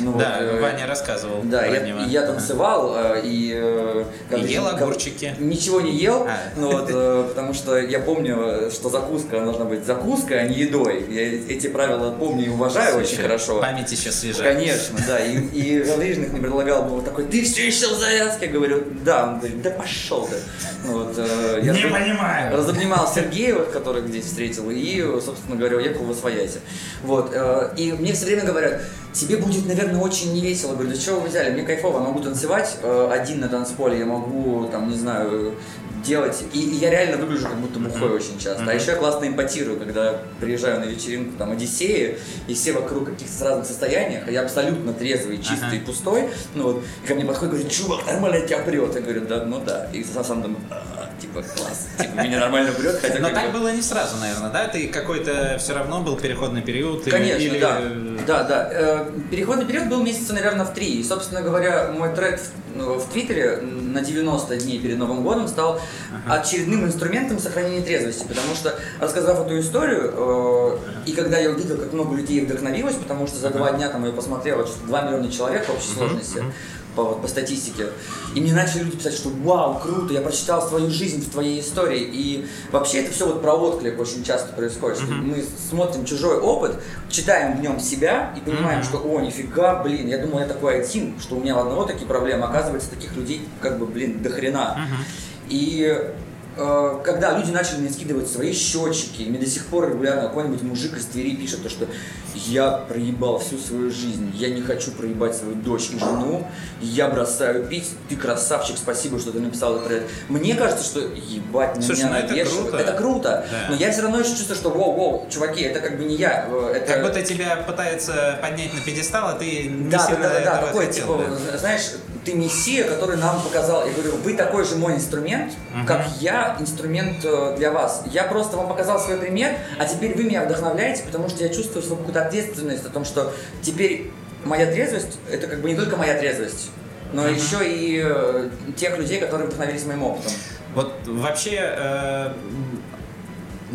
Ну, да, вот, э, Ваня рассказывал. Да, я, я танцевал э, и... Э, и ел огурчики. Ничего не ел, а. ну, вот, э, потому что я помню, что закуска должна быть закуской, а не едой. Я эти правила помню и уважаю Слушай, очень хорошо. Память еще свежая. Конечно, да. И, и Галрижник мне предлагал, был такой, ты все еще в завязке? Я говорю, да. Он говорит, да пошел ты. Вот, э, я не раз, понимаю. Разобнимал Сергея, которых здесь встретил, и, собственно говоря, уехал в Освоясе. Вот. Э, и мне все время говорят, тебе будет, наверное, очень невесело. Говорю, да чего вы взяли? Мне кайфово, могу танцевать э, один на танцполе, я могу, там, не знаю, делать. И, и я реально выгляжу как будто бухой mm-hmm. очень часто. Mm-hmm. А еще я классно импотирую, когда приезжаю на вечеринку там Одиссея, и все вокруг каких-то разных состояниях, а я абсолютно трезвый, чистый, uh-huh. пустой. Ну вот, и ко мне подходит и говорит, чувак, нормально тебя прет. Я говорю, да, ну да. И сам думаю, «А, типа, класс, типа, меня нормально прет, хотя Но так было не сразу, наверное, да? Ты какой-то все равно был переходный период? Конечно, или... да. Да, да. Э, переходный период был месяца, наверное, в три. И, собственно говоря, мой в, ну, в Твиттере на 90 дней перед Новым годом стал ага. очередным инструментом сохранения трезвости, потому что, рассказав эту историю, э, и когда я увидел, как много людей вдохновилось, потому что за два дня там я посмотрел 2 миллиона человек в общей сложности, по, вот, по статистике. И мне начали люди писать, что вау, круто, я прочитал свою жизнь в твоей истории. И вообще это все вот про отклик очень часто происходит. Mm-hmm. Мы смотрим чужой опыт, читаем в нем себя и понимаем, mm-hmm. что о, нифига, блин, я думал, я такой один, что у меня у одного такие проблемы, оказывается, таких людей как бы, блин, до хрена. Mm-hmm. И когда люди начали мне скидывать свои счетчики, и мне до сих пор регулярно какой-нибудь мужик из Твери пишет то, что я проебал всю свою жизнь, я не хочу проебать свою дочь и жену, я бросаю пить, ты красавчик, спасибо, что ты написал это. Мне кажется, что ебать Слушай, меня ну это круто. Это круто, да. но я все равно еще чувствую, что воу-воу, чуваки, это как бы не я. Э, это... Как будто тебя пытаются поднять на пьедестал, а ты не да, сильно да, да, да, такой, хотел, типа, да. знаешь, ты мессия, который нам показал. Я говорю, вы такой же мой инструмент, uh-huh. как я инструмент э, для вас. Я просто вам показал свой пример, а теперь вы меня вдохновляете, потому что я чувствую свою какую-то ответственность о том, что теперь моя трезвость, это как бы не только моя трезвость, но uh-huh. еще и э, тех людей, которые вдохновились моим опытом. Вот вообще, э,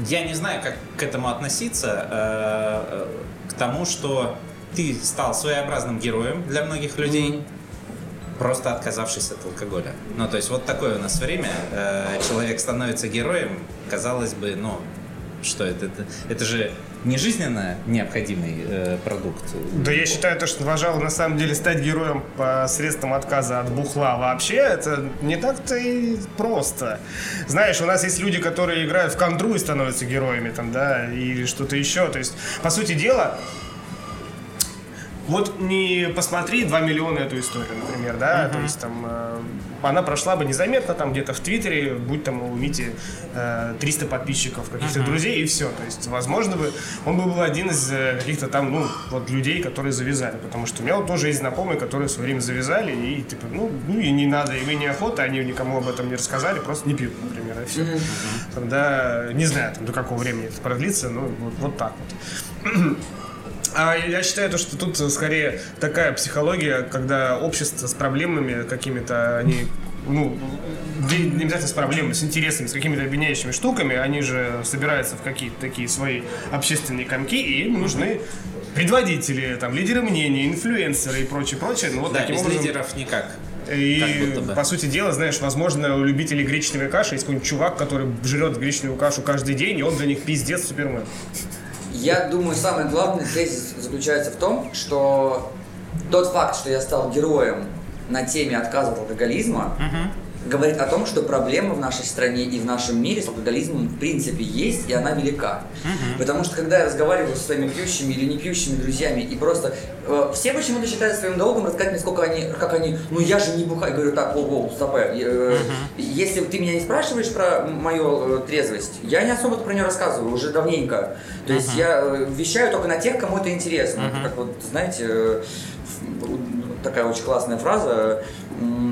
я не знаю, как к этому относиться, э, к тому, что ты стал своеобразным героем для многих людей. Mm-hmm просто отказавшись от алкоголя. Ну, то есть вот такое у нас время. Э, человек становится героем, казалось бы, ну, что это? Это, это же не жизненно необходимый э, продукт. Да я считаю, то, что, пожалуй, на самом деле стать героем по средствам отказа от бухла вообще, это не так-то и просто. Знаешь, у нас есть люди, которые играют в контру и становятся героями, там, да, или что-то еще. То есть, по сути дела, вот не посмотри 2 миллиона эту историю, например, да, uh-huh. то есть там э, она прошла бы незаметно там где-то в Твиттере, будь там у Вити э, 300 подписчиков, каких-то uh-huh. друзей и все. То есть, возможно бы он бы был один из э, каких-то там, ну, вот людей, которые завязали, потому что у меня вот тоже есть знакомые, которые в свое время завязали и типа, ну, ну и не надо, и неохота, они никому об этом не рассказали, просто не пьют, например, и все. Uh-huh. Тогда не знаю, там, до какого времени это продлится, но вот, вот так вот. А я считаю, то, что тут скорее такая психология, когда общество с проблемами какими-то, они ну, не обязательно с проблемами, с интересами, с какими-то объединяющими штуками, они же собираются в какие-то такие свои общественные комки, и им нужны предводители, там, лидеры мнений, инфлюенсеры и прочее, прочее. Ну, вот да, таким без образом... лидеров никак. И, по сути дела, знаешь, возможно, у любителей гречневой каши есть какой-нибудь чувак, который жрет гречневую кашу каждый день, и он для них пиздец супермен. Я думаю, самый главный тезис заключается в том, что тот факт, что я стал героем на теме отказа от алкоголизма, uh-huh. Говорит о том, что проблема в нашей стране и в нашем мире с алкоголизмом в принципе есть, и она велика. Потому что когда я разговариваю со своими пьющими или не пьющими друзьями, и просто э, все почему-то считают своим долгом рассказать мне, сколько они, как они, ну я же не бухаю, говорю, так, ого, стоп, э, если ты меня не спрашиваешь про мою э, трезвость, я не особо про нее рассказываю уже давненько. То есть я э, вещаю только на тех, кому это интересно. Это как вот, знаете, э, такая очень классная фраза,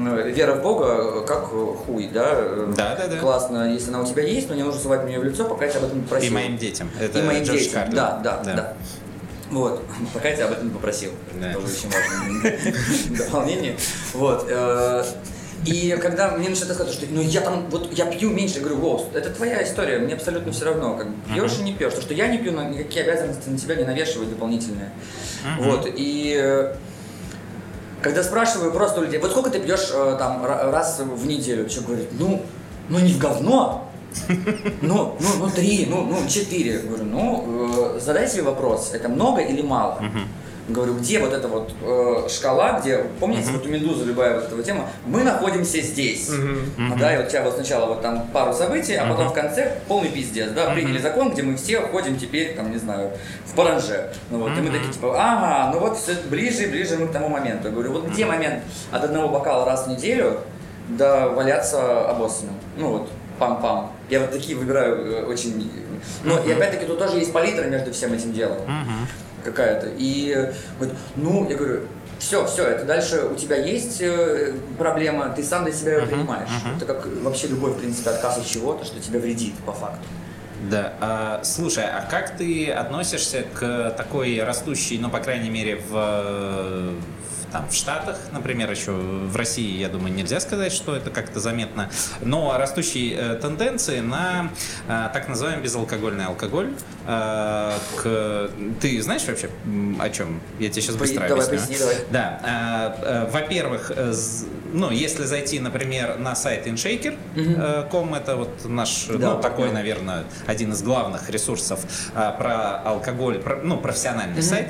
вера в Бога как хуй, да? Да, да, да. Классно, если она у тебя есть, но не нужно совать мне в лицо, пока я тебя об этом не попросил. И моим детям. Это И моим Джордж детям, Карлин. да, да, да. Вот, пока я тебя об этом не попросил. Да. Тоже очень важное дополнение. Вот. э, И когда мне начинают рассказывать, что ну я там, вот я пью меньше, я говорю, Воу, это твоя история, мне абсолютно все равно, как пьешь и не пьешь. То, что я не пью, но никакие обязанности на тебя не навешивают дополнительные. Вот, и э, когда спрашиваю просто у людей, вот сколько ты пьешь э, там ра- раз в неделю, человек говорит, ну, ну не в говно, ну, ну, ну три, ну, ну четыре. Говорю, ну, э, задай себе вопрос, это много или мало? Говорю, где вот эта вот э, шкала, где, помните, вот у Медузы любая вот эта вот тема, мы находимся здесь. Ну, да, и вот у тебя вот сначала вот там пару событий, а потом в конце полный пиздец, да, приняли закон, где мы все ходим теперь, там, не знаю, в паранже. Ну вот, и мы такие, типа, ага, ну вот все ближе и ближе мы к тому моменту. Я говорю, вот где момент от одного бокала раз в неделю до валяться обоссанным? Ну вот, пам-пам. Я вот такие выбираю э, очень... Ну, и опять-таки тут тоже есть палитра между всем этим делом какая-то. И говорит, ну, я говорю, все, все, это дальше у тебя есть э, проблема, ты сам для себя ее принимаешь. Это как вообще любой, в принципе, отказ от чего-то, что тебе вредит по факту. Да. А, слушай, а как ты относишься к такой растущей, ну, по крайней мере, в, там, в Штатах, например, еще в России, я думаю, нельзя сказать, что это как-то заметно, но растущей э, тенденции на э, так называемый безалкогольный алкоголь. Э, к... Ты знаешь вообще, о чем? Я тебе сейчас быстро давай, объясню. поясни, давай. Да, во-первых, ну, если зайти, например, на сайт InShaker.com, это вот наш, Да, ну, такой, да. наверное, один из главных ресурсов про алкоголь, про- ну, профессиональный сайт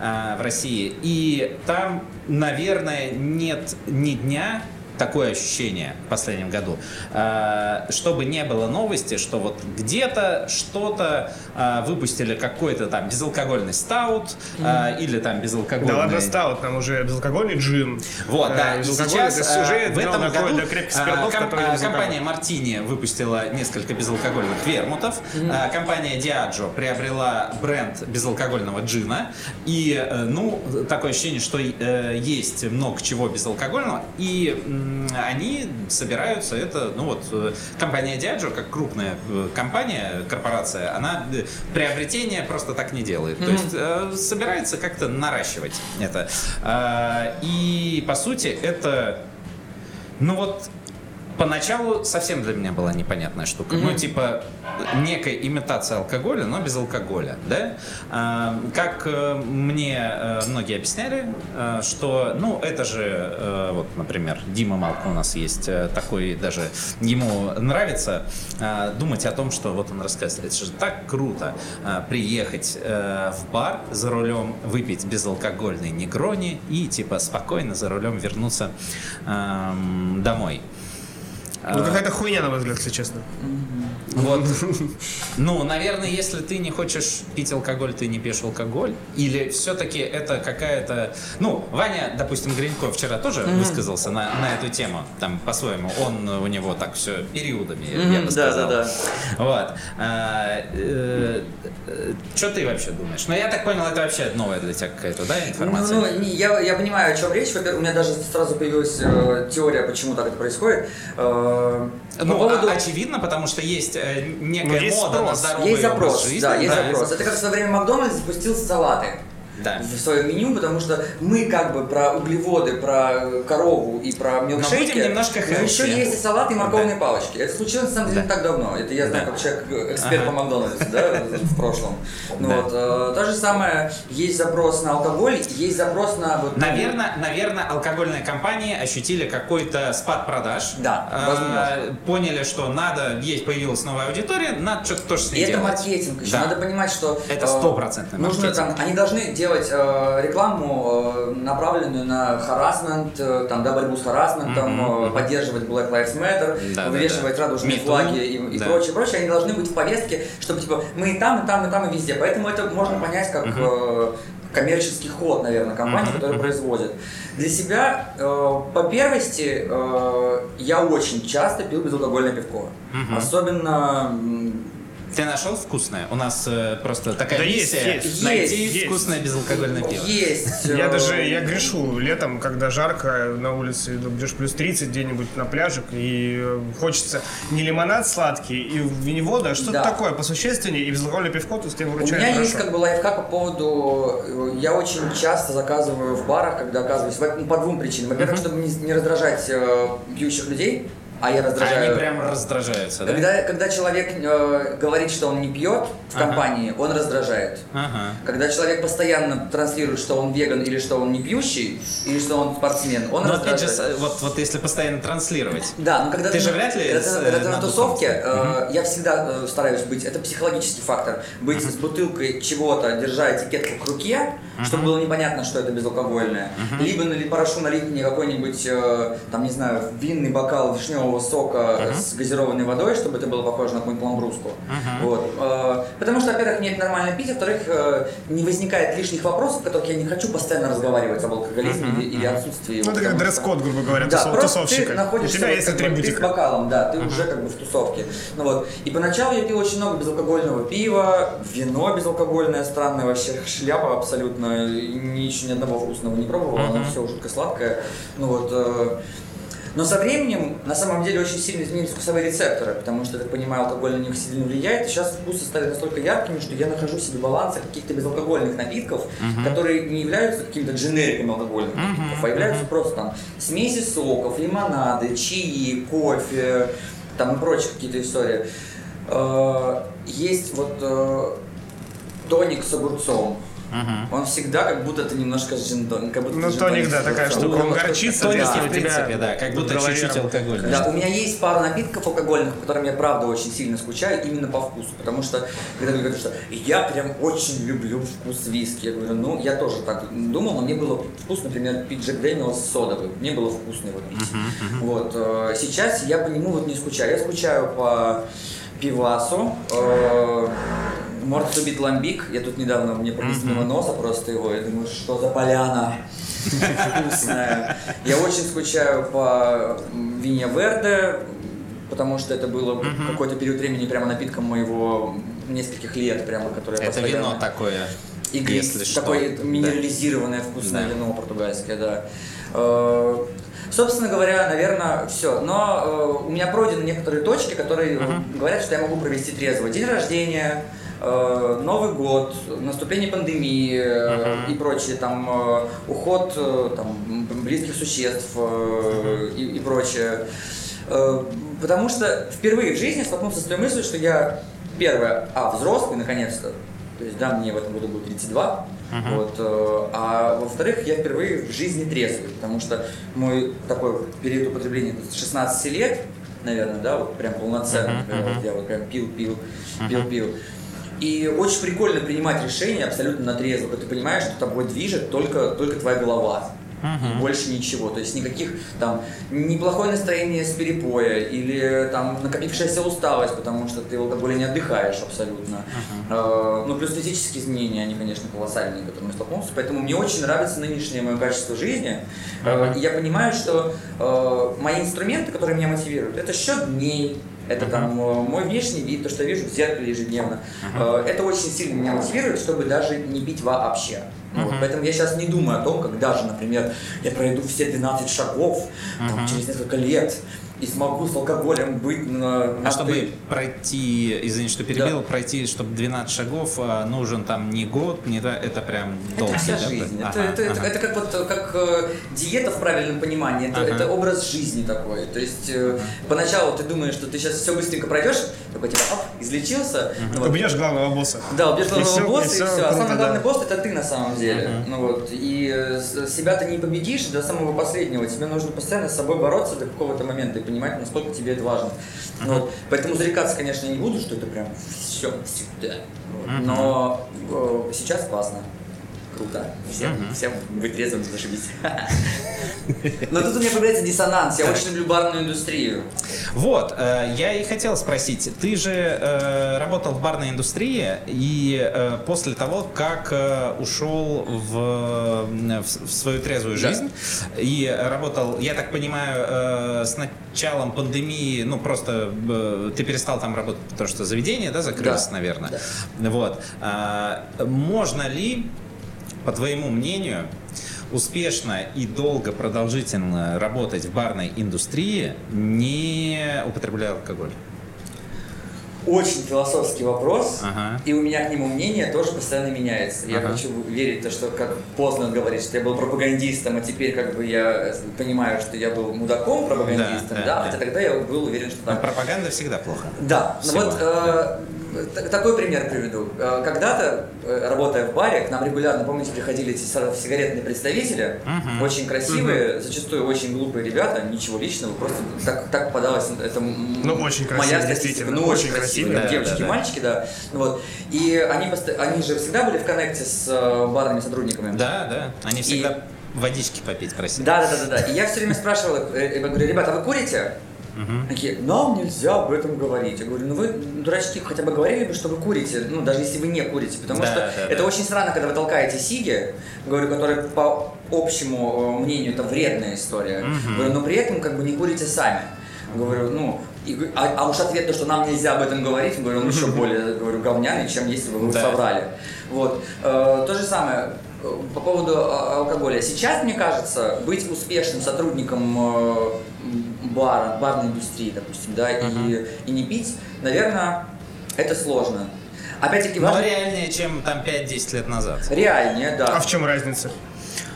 а, в России. И там, наверное, нет ни дня, такое ощущение в последнем году, а, чтобы не было новости, что вот где-то что-то а, выпустили какой-то там безалкогольный стаут а, или там безалкогольный... Да ладно, стаут, там уже безалкогольный джин. Вот, Э, да, и сейчас э, в этом году э, спиртов, ком- которые э, безалкогольные. компания Мартини выпустила несколько безалкогольных вермутов, Э, компания Diageo приобрела бренд безалкогольного джина, и, э, ну, такое ощущение, что э, есть много чего безалкогольного, и они собираются, это, ну вот, э, компания Diageo, как крупная э, компания, корпорация, она э, приобретение просто так не делает, то есть э, собирается как-то наращивать это. Э, И, по сути, это ну вот поначалу совсем для меня была непонятная штука. Ну, типа, некая имитация алкоголя, но без алкоголя, да? А, как э, мне э, многие объясняли, э, что, ну, это же, вот, например, Дима Малко у нас есть такой даже, ему нравится думать о том, что вот он рассказывает, это же так круто приехать в бар за рулем, выпить безалкогольный негрони и, типа, спокойно за рулем вернуться эм, домой. Ну А, какая-то хуйня, на мой взгляд, если честно. Вот. Ну, наверное, если ты не хочешь пить алкоголь, ты не пьешь алкоголь. Или все-таки это какая-то... Ну, Ваня, допустим, Гринько вчера тоже высказался на, на эту тему. Там, по-своему, он, у него так все периодами, я бы да, сказал. да, да. Вот. Что ты вообще думаешь? Ну, я так понял, это вообще новая для тебя какая-то, да, информация? Ну, не, я, я понимаю, о чем речь. Во-первых, у меня даже сразу появилась э, теория, почему так это происходит. Э, по Ну, поводу- а- очевидно, потому что есть э, некая Ну, есть мода на спрос. здоровый Есть образ запрос, жизни. да, есть запрос. Это как в свое время Макдональдс запустил салаты Да. в свое меню, потому что мы как бы про углеводы, про корову и про милкшейки. будем немножко но еще есть и салаты и морковные палочки. Это случилось на самом деле не так давно. Это я знаю Да. как человек э, эксперт Ага. по Макдональдсу, да, в прошлом. Ну Да. вот, э, то же самое, есть запрос на алкоголь, есть запрос на вот, Наверное, наверное, алкогольные компании ощутили какой-то спад продаж. Да, А. Поняли, что надо, есть появилась новая аудитория, надо что-то тоже с И ней это делать. маркетинг еще. Да. Надо понимать, что Это э, стопроцентный нужно маркетинг. там, они должны делать делать э, рекламу, э, направленную на харасмент, э, там, да, борьбу с харасментом, Мгм, э, поддерживать Black Lives Matter, Да, да, вывешивать да. радужные Me флаги и, и Да. прочее, прочее, они должны быть в повестке, чтобы типа мы и там, и там, и там, и везде. Поэтому это можно понять как э, коммерческий ход, наверное, компании, Мгм, которая производит. Для себя, э, по первости, э, я очень часто пил безалкогольное пивко. Мгм. Особенно Ты нашел вкусное? У нас э, просто такая Да есть, миссия есть. найти Есть. вкусное безалкогольное пиво. есть. Я э, даже, я грешу летом, когда жарко, на улице где-ж плюс 30 где-нибудь на пляжик, и э, хочется не лимонад сладкий, и виневода, а что-то Да. такое посущественнее, и безалкогольное пивко, то есть я У выручаю меня хорошо. есть как бы лайфхак по поводу... э, Я очень часто заказываю в барах, когда оказываюсь... ну, По двум причинам. Во-первых, чтобы не, не раздражать э, пьющих людей, а я раздражаю... Они прям раздражаются, да? Когда, когда человек э, говорит, что он не пьет в Ага. компании, он раздражает. Ага. Когда человек постоянно транслирует, что он веган или что он не пьющий, или что он спортсмен, он Но раздражает. же, вот, вот если постоянно транслировать. Да, но когда Ты ты, же вряд ли когда, с- ты- когда ты на тусовке, э, я всегда э, стараюсь быть, это психологический фактор, быть с бутылкой чего-то, держа этикетку к руке, чтобы было непонятно, что это безалкогольное. Либо нали- прошу налить мне какой-нибудь, э, там, не знаю, винный бокал вишневого сока э, с газированной водой, чтобы это было похоже на какую-нибудь ламбруску. Вот. Э, Потому что, во-первых, мне это нормально пить, во-вторых, э, не возникает лишних вопросов, в которых я не хочу постоянно разговаривать об алкоголизме или, или отсутствии его. Ну, это как дресс-код, грубо говоря, да, тусов- просто тусовщика. ты У находишься тебя вот есть как бы, ты с бокалом, да, ты уже как бы в тусовке. Ну вот. И поначалу я пил очень много безалкогольного пива, вино безалкогольное, странное вообще, шляпа абсолютно, и ни, одного вкусного не пробовал, оно все жутко сладкое. Ну вот, э, но со временем, на самом деле, очень сильно изменились вкусовые рецепторы, потому что, я так понимаю, алкоголь на них сильно влияет. И сейчас вкусы стали настолько яркими, что я нахожу себе баланс каких-то безалкогольных напитков, которые не являются какими-то дженериками алкогольных напитков, а являются просто там смеси соков, лимонады, чаи, кофе, там и прочие какие-то истории. Э, Есть вот э, тоник с огурцом. Он всегда как будто ты немножко джин как будто Ну, тоник, да, такая штука, он горчится, тоник, если в принципе, да, как будто чуть-чуть алкогольный. Да, у меня есть пара напитков алкогольных, по которым я правда очень сильно скучаю именно по вкусу. Потому что, когда говорят, что я прям очень люблю вкус виски, я говорю, ну, я тоже так думал, но мне было вкусно, например, пить Джек Дэниелс содовый. Мне было вкусно его пить. Вот. э, Сейчас я по нему вот не скучаю. Я скучаю по пивасу, э, Может убить ламбик. Я тут недавно мне пронесли мимо носа просто его. Я думаю, что за поляна вкусная. Я очень скучаю по вине Верде, потому что это было какой-то период времени прямо напитком моего нескольких лет, прямо, которое Это постоянно- вино такое, Игристое, если что. такое Да. минерализированное вкусное Да. вино португальское, да. Э, Собственно говоря, наверное, все. Но э, у меня пройдены некоторые точки, которые говорят, что я могу провести трезво. День рождения, э, Новый год, наступление пандемии э, и прочее, там э, уход э, там, близких существ э, и, и прочее. Э, Потому что впервые в жизни столкнулся с той мыслью, что я первое, а, взрослый наконец-то, то есть, да, мне в этом году будет 32. Вот, э, а во-вторых, я впервые в жизни трезвый, потому что мой такой период употребления с 16 лет, наверное, да, вот прям полноценный, например, вот я вот прям пил, пил, пил, пил. И очень прикольно принимать решения абсолютно на трезво, когда ты понимаешь, что тобой движет только, только твоя голова. И больше ничего. То есть никаких там неплохое настроение с перепоя или там накопившаяся усталость, потому что ты в алкоголе не отдыхаешь абсолютно. Э, Ну, плюс физические изменения, они, конечно, колоссальные, которые мы столкнулся. Поэтому мне очень нравится нынешнее мое качество жизни. Э, И я понимаю, что э, мои инструменты, которые меня мотивируют, это счет дней, это там э, мой внешний вид, то, что я вижу в зеркале ежедневно. Э, Это очень сильно меня мотивирует, чтобы даже не пить вообще. Вот, поэтому я сейчас не думаю о том, как даже, например, я пройду все 12 шагов там, через несколько лет и смогу с алкоголем быть на, на А чтобы ты. пройти, извини, что перебил, Да. пройти, чтобы 12 шагов, а, нужен там не год, не да, это прям долгий, Это вся да? жизнь. Ага, это, это, это- ага. это как, вот, как э, диета в правильном понимании. Это, Ага. это образ жизни такой. То есть э, поначалу ты думаешь, что ты сейчас все быстренько пройдешь, такой типа, оп, излечился. ну вот. Убьешь главного босса. Да, убьешь И главного всё- босса, и и всё все. А круто, самый главный да. босс это ты на самом деле. Ну вот. И э, себя ты не победишь до самого последнего. Тебе нужно постоянно с собой бороться до какого-то момента и понимать, насколько тебе это важно. Ну вот. Поэтому зарекаться, конечно, я не буду, что это прям все всегда. Вот. Но э, сейчас классно. Круто. Всем, всем быть трезвым, зашибись. Но тут у меня появляется диссонанс. Я очень люблю барную индустрию. Вот, э, я и хотел спросить, ты же э, работал в барной индустрии, и э, после того, как ушел в, в, свою трезвую Да. жизнь, и работал, я так понимаю, с началом пандемии, ну просто ты перестал там работать, потому что заведение, да, закрылось, Да. наверное. Вот. А, можно ли, по твоему мнению, успешно и долго, продолжительно работать в барной индустрии, не употребляя алкоголь? Очень философский вопрос, Ага. и у меня к нему мнение тоже постоянно меняется. Я Ага. хочу верить в то, что как поздно говорит, что я был пропагандистом, а теперь как бы я понимаю, что я был мудаком пропагандистом, Да, да, да, хотя да. тогда я был уверен, что Но так. пропаганда всегда плохо. Да, Всего. вот э, такой пример приведу. Э, Когда-то, э, работая в баре, к нам регулярно, помните, приходили эти сигаретные представители, Мгм. очень красивые, зачастую очень глупые ребята, ничего личного, просто так, так подалось, это Ну, очень красивые, моя статистика. Ну, очень очень красивые, красивые. Да, девочки, да, да. мальчики, да. Вот. И они, они же всегда были в коннекте с э, барными сотрудниками. Да, да. Они всегда водички попить просили. Да, да, да, да, да. И я все время спрашивал, я говорю, ребята, вы курите? Мгм. Такие, нам нельзя об этом говорить. Я говорю, ну вы, дурачки, хотя бы говорили бы, что вы курите, ну даже если вы не курите, потому Да, что да, это да. очень странно, когда вы толкаете сиги, говорю, которые по общему э, мнению это вредная история. Мгм. Говорю, но при этом как бы не курите сами. Говорю, ну, и а, а уж ответ то, что нам нельзя об этом говорить, говорю, он еще более, говорю, говняный, чем если бы вы Да. соврали. Вот. Э, то же самое э, по поводу а, алкоголя. Сейчас, мне кажется, быть успешным сотрудником э, бара, барной индустрии, допустим, да, и, и не пить, наверное, это сложно. Опять-таки, Но важно... реальнее, чем там 5-10 лет назад. реальнее, да. А в чем разница?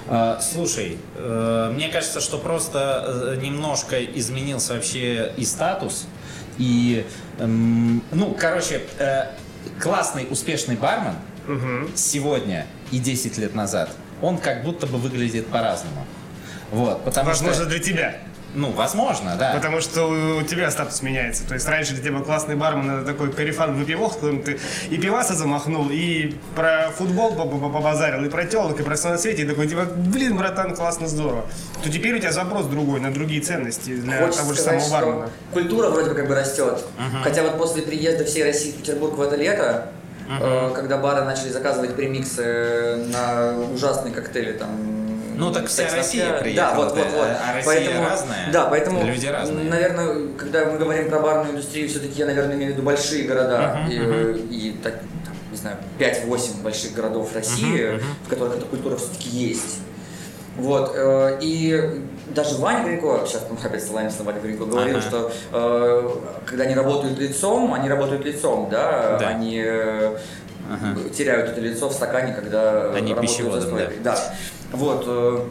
А, Слушай, э, мне кажется, что просто э, немножко изменился вообще и статус, и, эм, ну, короче, э, классный, успешный бармен Мгм. сегодня и 10 лет назад, он как будто бы выглядит по-разному. Вот, потому Возможно, что, для тебя. Ну, возможно, да. Потому что у тебя статус меняется. То есть раньше для тебя был классный бармен, это такой корефан выпивок, которым ты и пиваса замахнул, и про футбол по- по- побазарил, и про телок, и про все на свете, и такой, типа, блин, братан, классно, здорово. То теперь у тебя запрос другой, на другие ценности для Хочется того же сказать, самого что бармена. культура вроде бы как бы растет. Хотя вот после приезда всей России в Петербург в это лето, э, когда бары начали заказывать премиксы на ужасные коктейли, там... Ну, так вся Россия приехала, Да, вот, вот, да, вот. а Россия Поэтому- разная, Да, поэтому, люди разные. наверное, когда мы говорим про барную индустрию, все-таки я, наверное, имею в виду большие города Мгм, и, э, и так, там, не знаю, 5-8 больших городов России, в которых эта культура все-таки есть. Вот, э, и даже Ваня Гринько, сейчас мы опять ссылаемся на Ваню Гринько, говорил, Ага. что э, когда они работают лицом, они работают лицом, да, Да. они э, Ага. теряют это лицо в стакане, когда Они работают за стойкой. Да. Вот.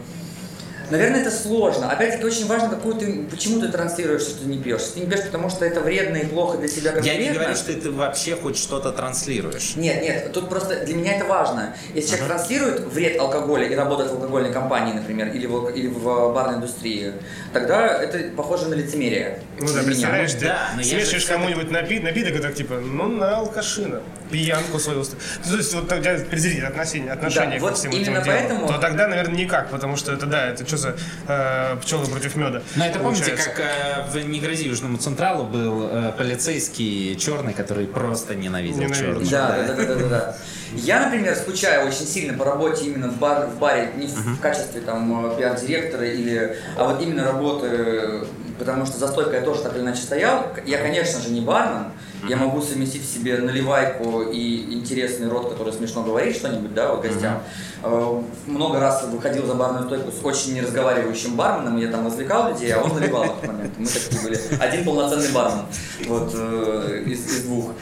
Наверное, это сложно. Опять-таки, очень важно, какую ты, почему ты транслируешь, что ты не пьешь. Если ты не пьешь, потому что это вредно и плохо для себя Я конкретно. не говорю, что ты вообще хоть что-то транслируешь. Нет, нет, тут просто для меня это важно. Если человек транслирует вред алкоголя и работает в алкогольной компании, например, или в, или в барной индустрии, тогда это похоже на лицемерие. Ну да, представляешь, Ну ты да, я же смешиваешь всё-таки- кому-нибудь напит, напиток, и так типа, ну на алкашина, пьянку свою. Ну, То есть вот у тебя презрительное отношение, отношение вот ко всем именно делам. поэтому- То тогда, наверное, никак, потому что это, да, это что за э, пчелы против меда. Но это помните, получается. как э, в «Не грози Южному Централу» был э, полицейский черный, который просто ненавидел Ненавидел. черных. Да, да, да, да, да, да. Я, например, скучаю очень сильно по работе именно в, бар, в баре, не в качестве там э, пиар-директора или, а вот именно работы, потому что за стойкой я тоже так или иначе стоял. Я, конечно же, не бармен, я могу совместить в себе наливайку и интересный рот, который смешно говорит что-нибудь, да, вот гостям. Э, Много раз выходил за барную стойку с очень неразговаривающим барменом, я там развлекал людей, а он наливал в этот момент. Мы такие были. Один полноценный бармен вот, э, из, из двух.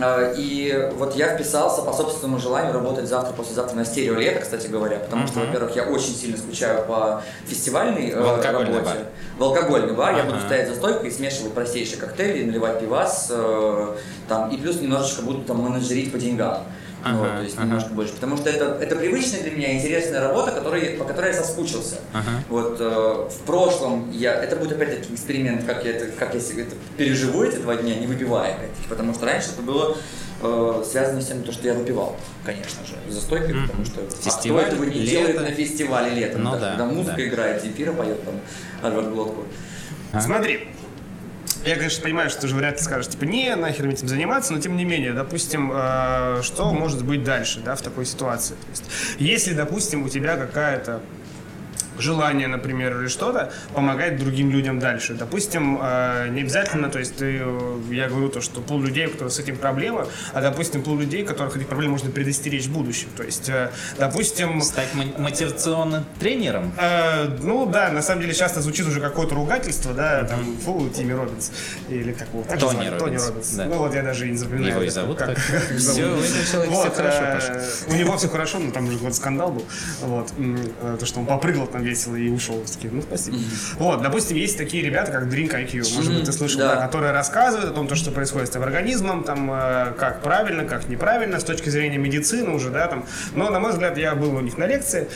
Э, И вот я вписался по собственному желанию работать завтра, послезавтра на стерео лето, кстати говоря, потому что, во-первых, я очень сильно скучаю по фестивальной э, В работе. бар. В алкогольный бар я Ага. буду стоять за стойкой и смешивать простейшие коктейли, наливать пивас, э, там, и плюс немножечко буду там менеджерить по деньгам. Ага, Вот, то есть ага. немножко больше. Потому что это, это привычная для меня интересная работа, которой, по которой я соскучился. Ага. Вот э, в прошлом я. Это будет опять-таки эксперимент, как я, это, как я это переживу эти два дня, не выпивая опять-таки. Потому что раньше это было э, связанные с тем, то, что я выпивал, конечно же, за стойкой, mm-hmm. потому что Фестиваль, а кто этого не лето. делает на фестивале летом, Ну да, да, когда музыка да. играет, Земфира поет там Альвар Глотку. Смотри, я, конечно, понимаю, что ты же вряд ли скажешь, типа, не, нахер этим заниматься, но тем не менее, допустим, э, что может быть дальше, да, в такой ситуации? То есть, если, допустим, у тебя какая-то желание, например, или что-то, помогать другим людям дальше. Допустим, э, не обязательно, то есть ты, э, я говорю то, что пол людей, у которых с этим проблемы, а, допустим, пол людей, которых этих проблем можно предостеречь в будущем. То есть, э, допустим, Стать мо- мотивационным тренером? Э, ну да, на самом деле часто звучит уже какое-то ругательство, да, там, фу, Тимми Робинс, или как его, так Тони звали? Тони Робинс, Робинс. да. Ну вот я даже и не запоминаю. Его и зовут как- так. как Все, зовут. человека Вот, все хорошо, Паша. У него все хорошо, но там уже какой-то скандал был, вот, то, что он попрыгал там весело и ушел, такие, ну спасибо. Вот, допустим, есть такие ребята, как Drink IQ, может быть, ты слышал, Да. да, которые рассказывают о том, то, что происходит с твоим организмом, там, э, как правильно, как неправильно, с точки зрения медицины уже, да, там. Но, на мой взгляд, я был у них на лекции,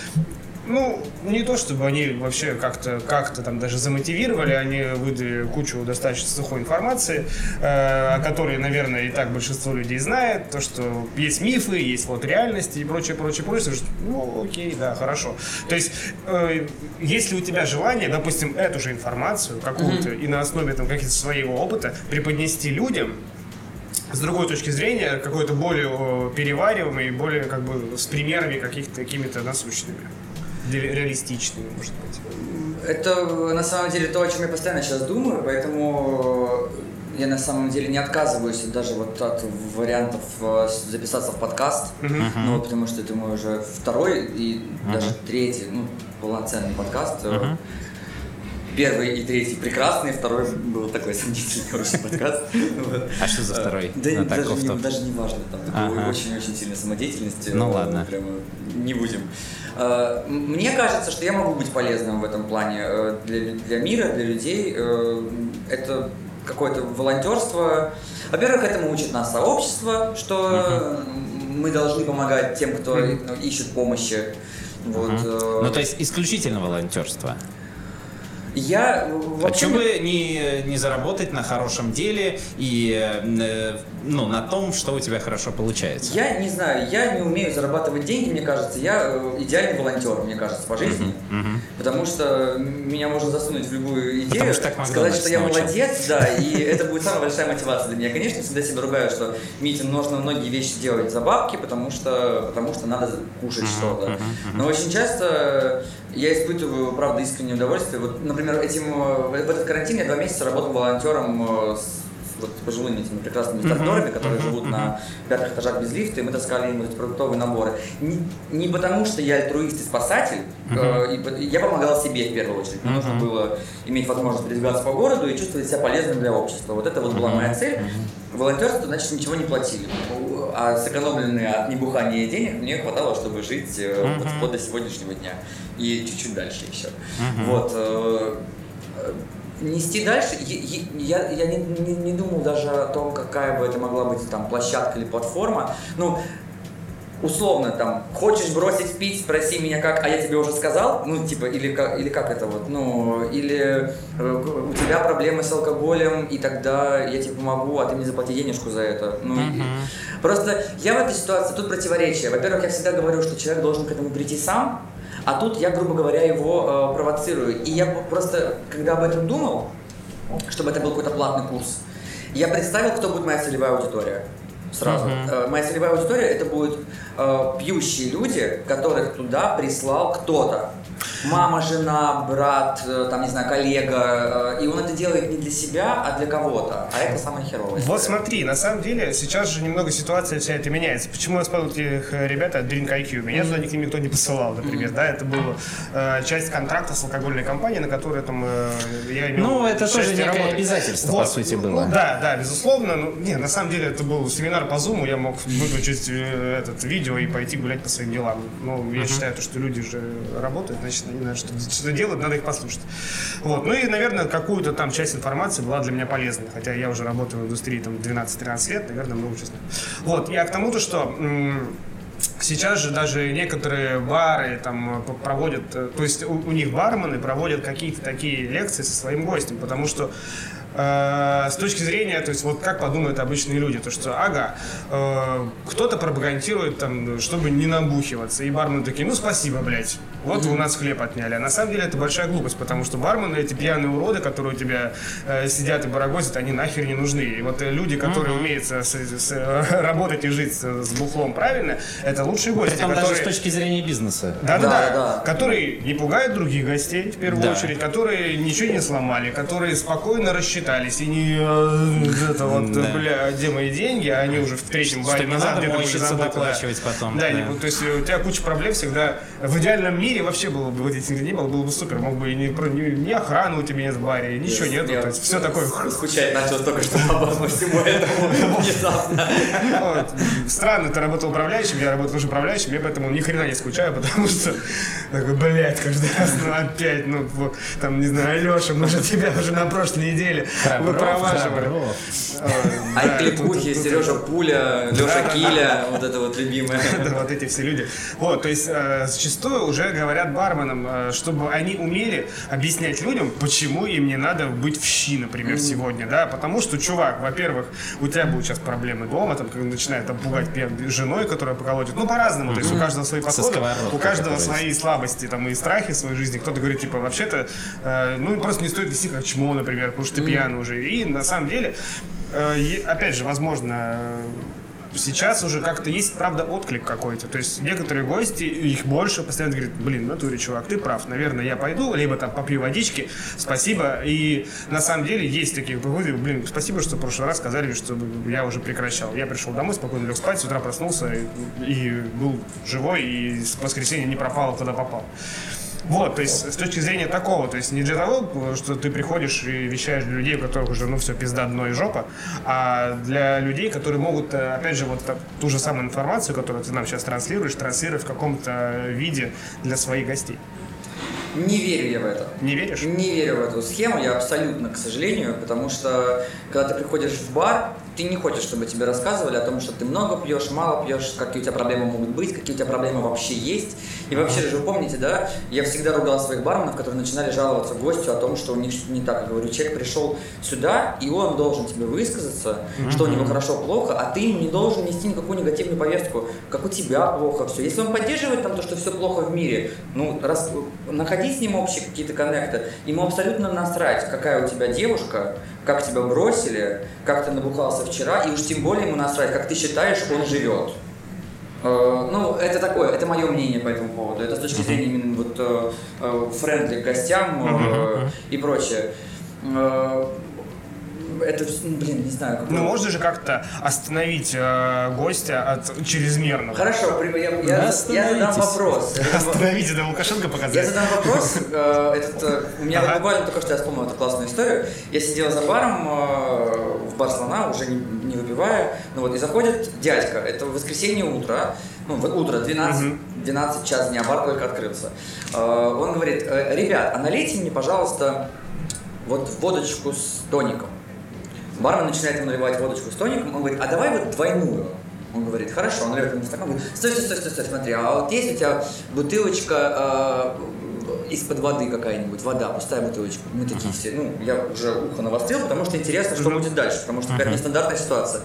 ну, не то чтобы они вообще как-то как там даже замотивировали, они выдали кучу достаточно сухой информации, э, о которой, наверное, и так большинство людей знает, то, что есть мифы, есть вот реальности и прочее, прочее, прочее, что, ну, окей, да, хорошо. То есть, э, если у тебя желание, допустим, эту же информацию какую-то и на основе там каких-то своего опыта преподнести людям, с другой точки зрения, какой-то более о, перевариваемый, более как бы с примерами каких-то какими-то насущными, реалистичными, может быть. Это на самом деле то, о чем я постоянно сейчас думаю, поэтому я на самом деле не отказываюсь даже вот от вариантов э, записаться в подкаст, ну вот потому что это мой уже второй и даже третий, ну полноценный подкаст. Э, Первый и третий прекрасные, второй был такой сомнительный очень подкаст. А что за второй? Да даже, не, важно, там очень-очень сильной самодеятельности. Ну э, ладно. Прямо не будем. Э, Мне кажется, что я могу быть полезным в этом плане э, для, мира, для людей. Это какое-то волонтерство. Во-первых, этому учит нас сообщество, что мы должны помогать тем, кто ищет помощи. Вот, Ну, то есть исключительно волонтерство. Я вообще... Почему бы не, не заработать на хорошем деле и э, ну, на том, что у тебя хорошо получается? Я не знаю, я не умею зарабатывать деньги, мне кажется. Я э, идеальный волонтер, мне кажется, по жизни. Потому что меня можно засунуть в любую идею, сказать, что я научил. молодец, да, и это будет самая большая мотивация для меня. Конечно, всегда себя ругаю, что Митя, нужно многие вещи делать за бабки, потому что, потому что надо кушать что-то. Но очень часто я испытываю, правда, искреннее удовольствие. Вот, например, этим, э, в этот карантин я два месяца работал волонтером э, с вот пожилыми этими прекрасными стажерами, которые живут на пятых этажах без лифта, и мы таскали им эти продуктовые наборы. Не, не потому, что я альтруист и спасатель, э, и я помогал себе в первую очередь. Мне нужно было иметь возможность передвигаться по городу и чувствовать себя полезным для общества. Вот это вот была моя цель. Волонтерство, значит, ничего не платили. А сэкономленные от небухания денег мне хватало, чтобы жить э, вот вплоть до сегодняшнего дня. И чуть-чуть дальше еще. Вот. э, э, Нести дальше, я, я, я не, не, не думал даже о том, какая бы это могла быть там площадка или платформа. Ну, условно, там, хочешь бросить пить, спроси меня как, а я тебе уже сказал, ну, типа, или как, или как это вот, ну, или э, у тебя проблемы с алкоголем, и тогда я тебе помогу, а ты мне заплати денежку за это. Ну, и- просто я в этой ситуации, тут противоречие. Во-первых, я всегда говорю, что человек должен к этому прийти сам, а тут я, грубо говоря, его э, провоцирую. И я просто, когда об этом думал, чтобы это был какой-то платный курс, я представил, кто будет моя целевая аудитория. Сразу. Э, Моя целевая аудитория это будут э, пьющие люди, которых туда прислал кто-то. Мама, жена, брат, э, там, не знаю, коллега. э, и он это делает не для себя, а для кого-то. А это самое херовое. Вот смотри, на самом деле сейчас же немного ситуация вся эта меняется. Почему я вспомнил этих э, ребят от Drink IQ? Меня туда никто, никто не посылал, например, да, это была э, часть контракта с алкогольной компанией, на которой там э, я имел Ну, это тоже некое работать. обязательство, по сути, ну, было. да, да, безусловно. Ну, не, на самом деле это был семинар по Zoom, я мог выключить э, этот видео и пойти гулять по своим делам. Ну, я считаю, то, что люди же работают, значит, они знают, что, что делают, надо их послушать. Вот. Ну и, наверное, какую-то там часть информации была для меня полезной. Хотя я уже работаю в индустрии там 12-13 лет, наверное, много знаю. Вот. Я к тому, то, что Сейчас же даже некоторые бары там п- проводят, э, то есть у, у них бармены проводят какие-то такие лекции со своим гостем, потому что э, с точки зрения, то есть вот как подумают обычные люди, то что, ага, э, кто-то пропагандирует там, чтобы не набухиваться, и бармены такие, ну спасибо, блядь, вот у нас хлеб отняли. А на самом деле это большая глупость, потому что бармены, эти пьяные уроды, которые у тебя э, сидят и барагозят, они нахер не нужны. И вот э, люди, которые uh-huh. умеют с, с, с, работать и жить с, с бухлом правильно, это лучшие гости. Притом которые... даже с точки зрения бизнеса. Да-да-да. Которые не пугают других гостей, в первую да. очередь, которые ничего не сломали, которые спокойно рассчитались и не э, это вот, да. бля, где мои деньги, а они уже в третьем баре назад где-то уже потом. Да, да. Не, то есть у тебя куча проблем всегда в идеальном мире вообще было бы, вот этих не было, было бы супер, мог бы и не, ни, ни охраны у тебя нет в баре, ничего нет, то есть все такое. Скучать начал только что по всему этому внезапно. Странно, ты работал управляющим, я работал уже управляющим, я поэтому ни хрена не скучаю, потому что такой, блядь, каждый раз, ну опять, ну, там, не знаю, Алеша, мы же тебя уже на прошлой неделе выпроваживали. А кликухи, Сережа Пуля, Леша Киля, вот это вот любимое. Вот эти все люди. Вот, то есть э, зачастую уже говорят барменам, э, чтобы они умели объяснять людям, почему им не надо быть в щи, например, сегодня, да, потому что, чувак, во-первых, у тебя будут сейчас проблемы дома, там, когда начинает там пугать женой, которая поколотит, ну, по-разному, то есть у каждого свои подходы, у каждого свои слабости, там, и страхи в своей жизни, кто-то говорит, типа, вообще-то, э, ну, просто не стоит вести как чмо, например, потому что ты пьяный уже, и на самом деле, опять же, возможно, сейчас уже как-то есть, правда, отклик какой-то. То есть некоторые гости, их больше, постоянно говорят, блин, натуре, чувак, ты прав, наверное, я пойду, либо там попью водички, спасибо. И на самом деле есть такие выходы, блин, спасибо, что в прошлый раз сказали, что я уже прекращал. Я пришел домой, спокойно лег спать, с утра проснулся и, и был живой, и с воскресенья не пропал, куда попал. Вот, то есть с точки зрения такого, то есть не для того, что ты приходишь и вещаешь для людей, у которых уже, ну, все, пизда, дно и жопа, а для людей, которые могут, э, опять же, вот ту же самую информацию, которую ты нам сейчас транслируешь, транслировать в каком-то виде для своих гостей. Не верю я в это. Не веришь? Не верю в эту схему, я абсолютно, к сожалению, потому что когда ты приходишь в бар, ты не хочешь, чтобы тебе рассказывали о том, что ты много пьешь, мало пьешь, какие у тебя проблемы могут быть, какие у тебя проблемы вообще есть. И вообще же, вы помните, да, я всегда ругал своих барменов, которые начинали жаловаться гостю о том, что у них что-то не так. Я говорю, человек пришел сюда, и он должен тебе высказаться, mm-hmm. что у него хорошо, плохо, а ты не должен нести никакую негативную повестку, как у тебя плохо все. Если он поддерживает там то, что все плохо в мире, ну, раз, находи с ним общие какие-то коннекты, ему абсолютно насрать, какая у тебя девушка, как тебя бросили, как ты набухался вчера, и уж тем более ему насрать, как ты считаешь, он живет. Э, ну, это такое, это мое мнение по этому поводу. Это с точки зрения именно вот э, френдли к гостям и прочее это, ну, блин, не знаю. Как ну, можно же как-то остановить э, гостя от чрезмерного. Хорошо, я, я, я задам вопрос. Остановите, да Лукашенко показать. Я задам вопрос. Э, этот, э, у меня ага. буквально только что я вспомнил эту классную историю. Я сидел за баром э, бар слона, уже не, не выпивая, ну вот, и заходит дядька. Это воскресенье утро, ну, утро, 12, угу. 12 час дня, бар только открылся. Э, он говорит, «Э, ребят, а налейте мне, пожалуйста, вот водочку с тоником. Бармен начинает ему наливать водочку с тоником, он говорит, а давай вот двойную. Он говорит, хорошо, он наливает ему стакан, говорит, стой, стой, стой, стой, стой, смотри, а вот есть у тебя бутылочка э, из-под воды какая-нибудь, вода, пустая бутылочка. Мы такие все, ну, я уже ухо навострил, потому что интересно, что будет дальше, потому что теперь нестандартная ситуация.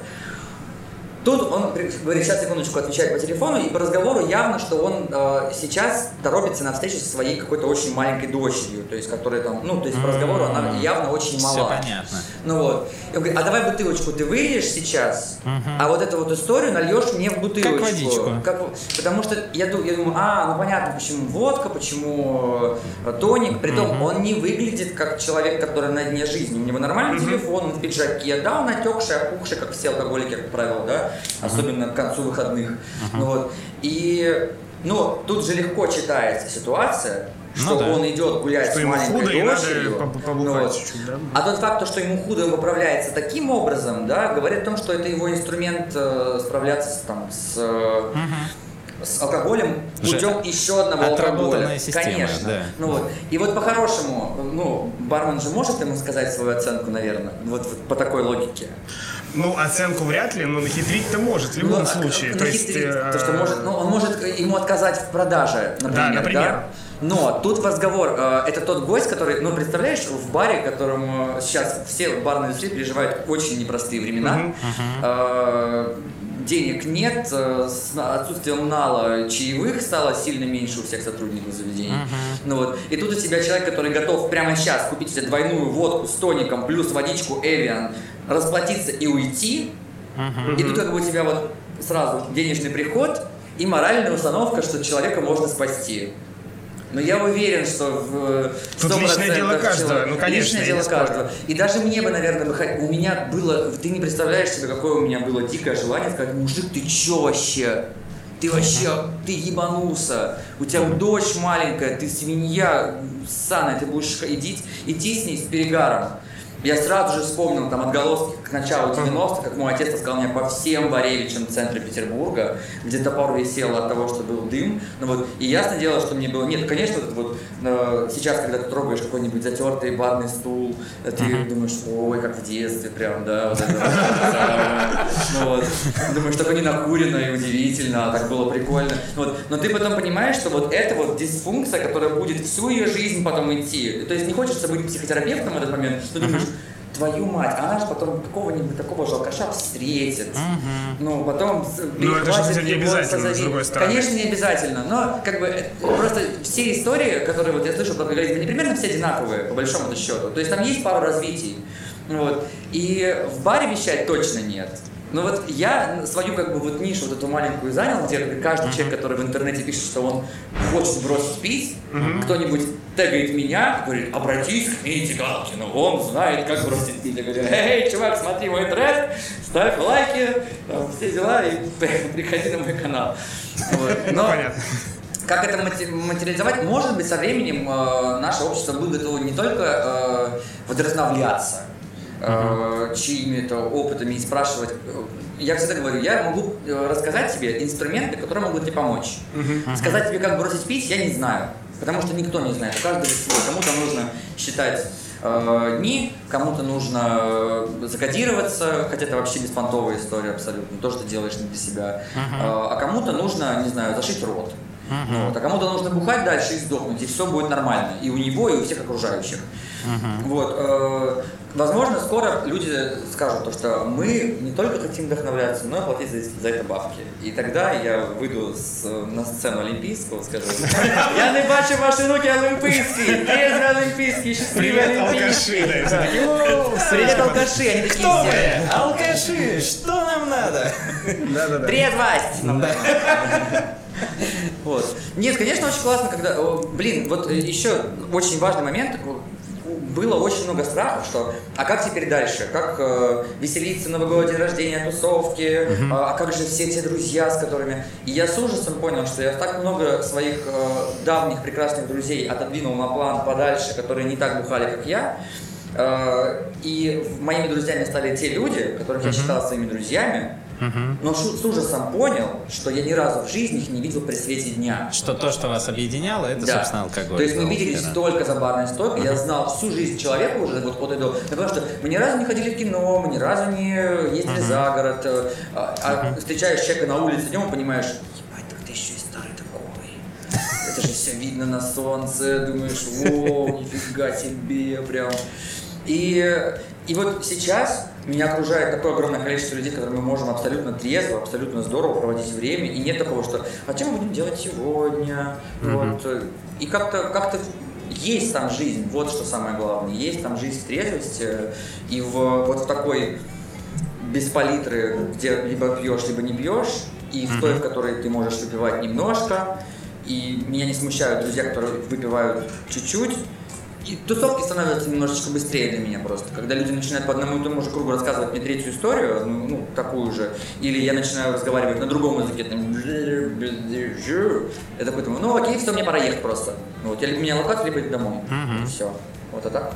Тут он говорит, сейчас секундочку, отвечает по телефону, и по разговору явно, что он э, сейчас торопится на встречу со своей какой-то очень маленькой дочерью, то есть, которая там, ну, то есть по разговору она явно очень мала. Все понятно. Ну вот. И он говорит, а давай бутылочку ты выльешь сейчас, а вот эту вот историю нальешь мне в бутылочку. Как водичку. Как, потому что я, я думаю, а, ну понятно, почему водка, почему э, тоник, притом он не выглядит как человек, который на дне жизни. У него нормальный телефон, он в пиджаке, да, он отекший, опухший, как все алкоголики, как правило, да, особенно к концу выходных. Ну, вот. И ну, тут же легко читается ситуация, ну что ну, да. он идет гулять что с маленькой худо, дочерью. ну, вот. чуть-чуть, да? А тот факт, что ему худо он поправляется таким образом, да, говорит о том, что это его инструмент э, справляться с, там, с, угу. с алкоголем путем еще одного алкоголя. Система, Конечно. Да. Ну, вот. И вот по-хорошему, ну, бармен же может ему сказать свою оценку, наверное, вот, вот по такой логике. Ну, оценку вряд ли, но нахитрить-то может в любом ну, случае. То есть, э... то, что может, ну, он может ему отказать в продаже, например. Да, например. Да? Но тут разговор, э, это тот гость, который, ну, представляешь, в баре, которому сейчас все барные индустрии переживают очень непростые времена, э, денег нет, э, с отсутствием нала чаевых стало сильно меньше у всех сотрудников заведений. Ну вот, и тут у тебя человек, который готов прямо сейчас купить себе двойную водку с тоником плюс водичку Эвиан, расплатиться и уйти, и тут как бы у тебя вот сразу денежный приход и моральная установка, что человека можно спасти. Но я уверен, что в Тут 100% личное дело каждого. человек- Ну, конечно, личное дело каждого. И даже мне бы, наверное, бы у меня было, ты не представляешь себе, какое у меня было дикое желание сказать, мужик, ты чё вообще? Ты вообще, ты ебанулся, у тебя дочь маленькая, ты свинья ссаная, ты будешь идти, идти с ней с перегаром. Я сразу же вспомнил там отголоски к началу 90-х, как мой отец таскал меня по всем Боревичам центра Петербурга, где топор висел от того, что был дым. Ну вот, и ясно дело, что мне было... Нет, конечно, вот, вот, э, сейчас, когда ты трогаешь какой-нибудь затертый барный стул, э, ты думаешь, ой, как в детстве прям, да, вот это. Ну вот, думаешь, такое не накурено и удивительно, а так было прикольно. Ну Вот. Но ты потом понимаешь, что вот это вот дисфункция, которая будет всю ее жизнь потом идти. То есть не хочется быть психотерапевтом в этот момент, но думаешь, твою мать, она же потом какого-нибудь такого же алкаша встретит. Ну, потом с- Ну, это же, кстати, не обязательно, с позови. другой стороны. Конечно, не обязательно, но как бы э, просто все истории, которые вот я слышал про алкоголизм, они примерно все одинаковые, по большому счету. То есть там есть пару развитий. Вот. И в баре вещать точно нет. Но вот я свою как бы вот нишу вот эту маленькую занял, где каждый человек, который в интернете пишет, что он хочет бросить пить, кто-нибудь тегает меня говорит, обратись к Мите Галкину, он знает, как бросить пить. Я говорю, эй, чувак, смотри мой тред, ставь лайки, там, все дела и приходи на мой канал. Вот. Но Понятно. как это материализовать? Может быть, со временем э, наше общество будет готово не только э, вдохновляться э, чьими-то опытами и спрашивать. Я всегда говорю, я могу э, рассказать тебе инструменты, которые могут тебе помочь. Сказать тебе, как бросить пить, я не знаю. Потому что никто не знает. У каждого свой. Кому-то нужно считать э, дни, кому-то нужно э, закодироваться, хотя это вообще беспонтовая история абсолютно, то, что делаешь не для себя. Э, а кому-то нужно, не знаю, зашить рот. Ну, вот, а кому-то нужно бухать дальше и сдохнуть, и все будет нормально. И у него, и у всех окружающих. Вот. э, возможно, скоро люди скажут, то, что мы не только хотим вдохновляться, но и платить за, за это бабки. И тогда я выйду с- на сцену Олимпийского, скажу, я не бачу ваші руки олимпийські, трезві олимпийські, щасливі Привет, олимпийські. алкаши, да, и все такие, «О, Привет, алкаши, они такие Кто все. вы? Алкаши, что нам надо? Да-да-да. Трезвость! Вот. Нет, конечно, очень классно, когда... о, Блин, вот э, еще очень важный момент. было очень много страхов, что а как теперь дальше? Как э, веселиться, Новый год, день рождения, тусовки? А, а как же все те друзья, с которыми... И я с ужасом понял, что я так много своих э, давних прекрасных друзей отодвинул на план подальше, которые не так бухали, как я. Э, И моими друзьями стали те люди, которых я считал своими друзьями, но с ужасом понял, что я ни разу в жизни их не видел при свете дня. Что то, что вас объединяло, это, Да. собственно, алкоголь. То есть мы виделись да. только за барной стойкой. Я знал всю жизнь человека уже вот от и до. Потому что мы ни разу не ходили в кино, мы ни разу не ездили за город. э, А, а встречаешь человека на улице днем понимаешь, ебать, так ты еще и старый такой. Это же все видно на солнце, думаешь, о, нифига себе, прям. И, и вот сейчас меня окружает такое огромное количество людей, которые мы можем абсолютно трезво, абсолютно здорово проводить время. И нет такого, что а чем мы будем делать сегодня? Вот. И как-то как есть там жизнь, вот что самое главное. Есть там жизнь в трезвости. И в, вот в такой без палитры, где либо пьешь, либо не пьешь, и в той, в которой ты можешь выпивать немножко, и меня не смущают друзья, которые выпивают чуть-чуть, и тусовки становятся немножечко быстрее для меня просто. Когда люди начинают по одному и тому же кругу рассказывать мне третью историю, ну, ну, такую же, или я начинаю разговаривать на другом языке, там, я такой думаю, ну окей, все, мне пора ехать просто. Ну, вот, я либо меня локать, либо иду домой. Все. Вот а так.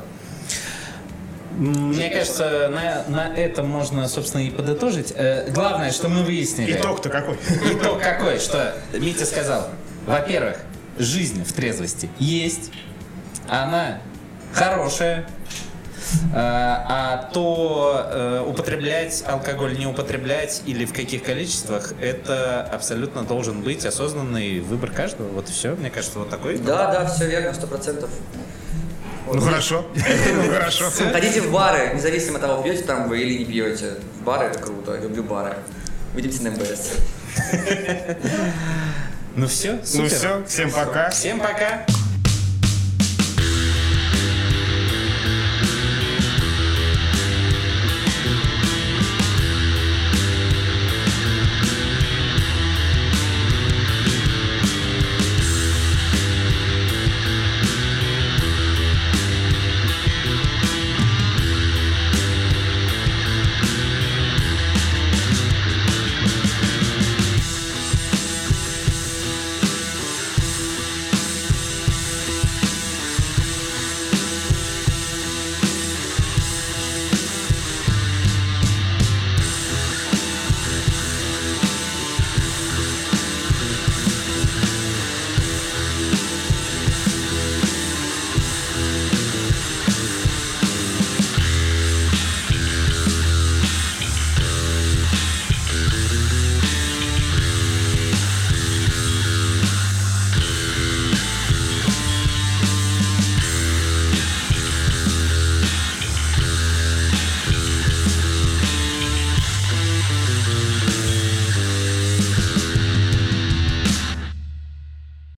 Мне кажется, на, на этом можно, собственно, и подытожить. Э, главное, что мы выяснили. Итог-то какой? Итог какой? Что Митя сказал. Во-первых, жизнь в трезвости есть. Она хорошая. А то э, употреблять алкоголь, не употреблять или в каких количествах, это абсолютно должен быть осознанный выбор каждого. Вот и все. Мне кажется, вот такой. Да, да, все верно, сто процентов. Ну хорошо. Ну хорошо. Ходите в бары, независимо от того, пьете там вы или не пьете. Бары это круто, я люблю бары. Увидимся на МБС. Ну все, Ну все, всем пока. Всем пока.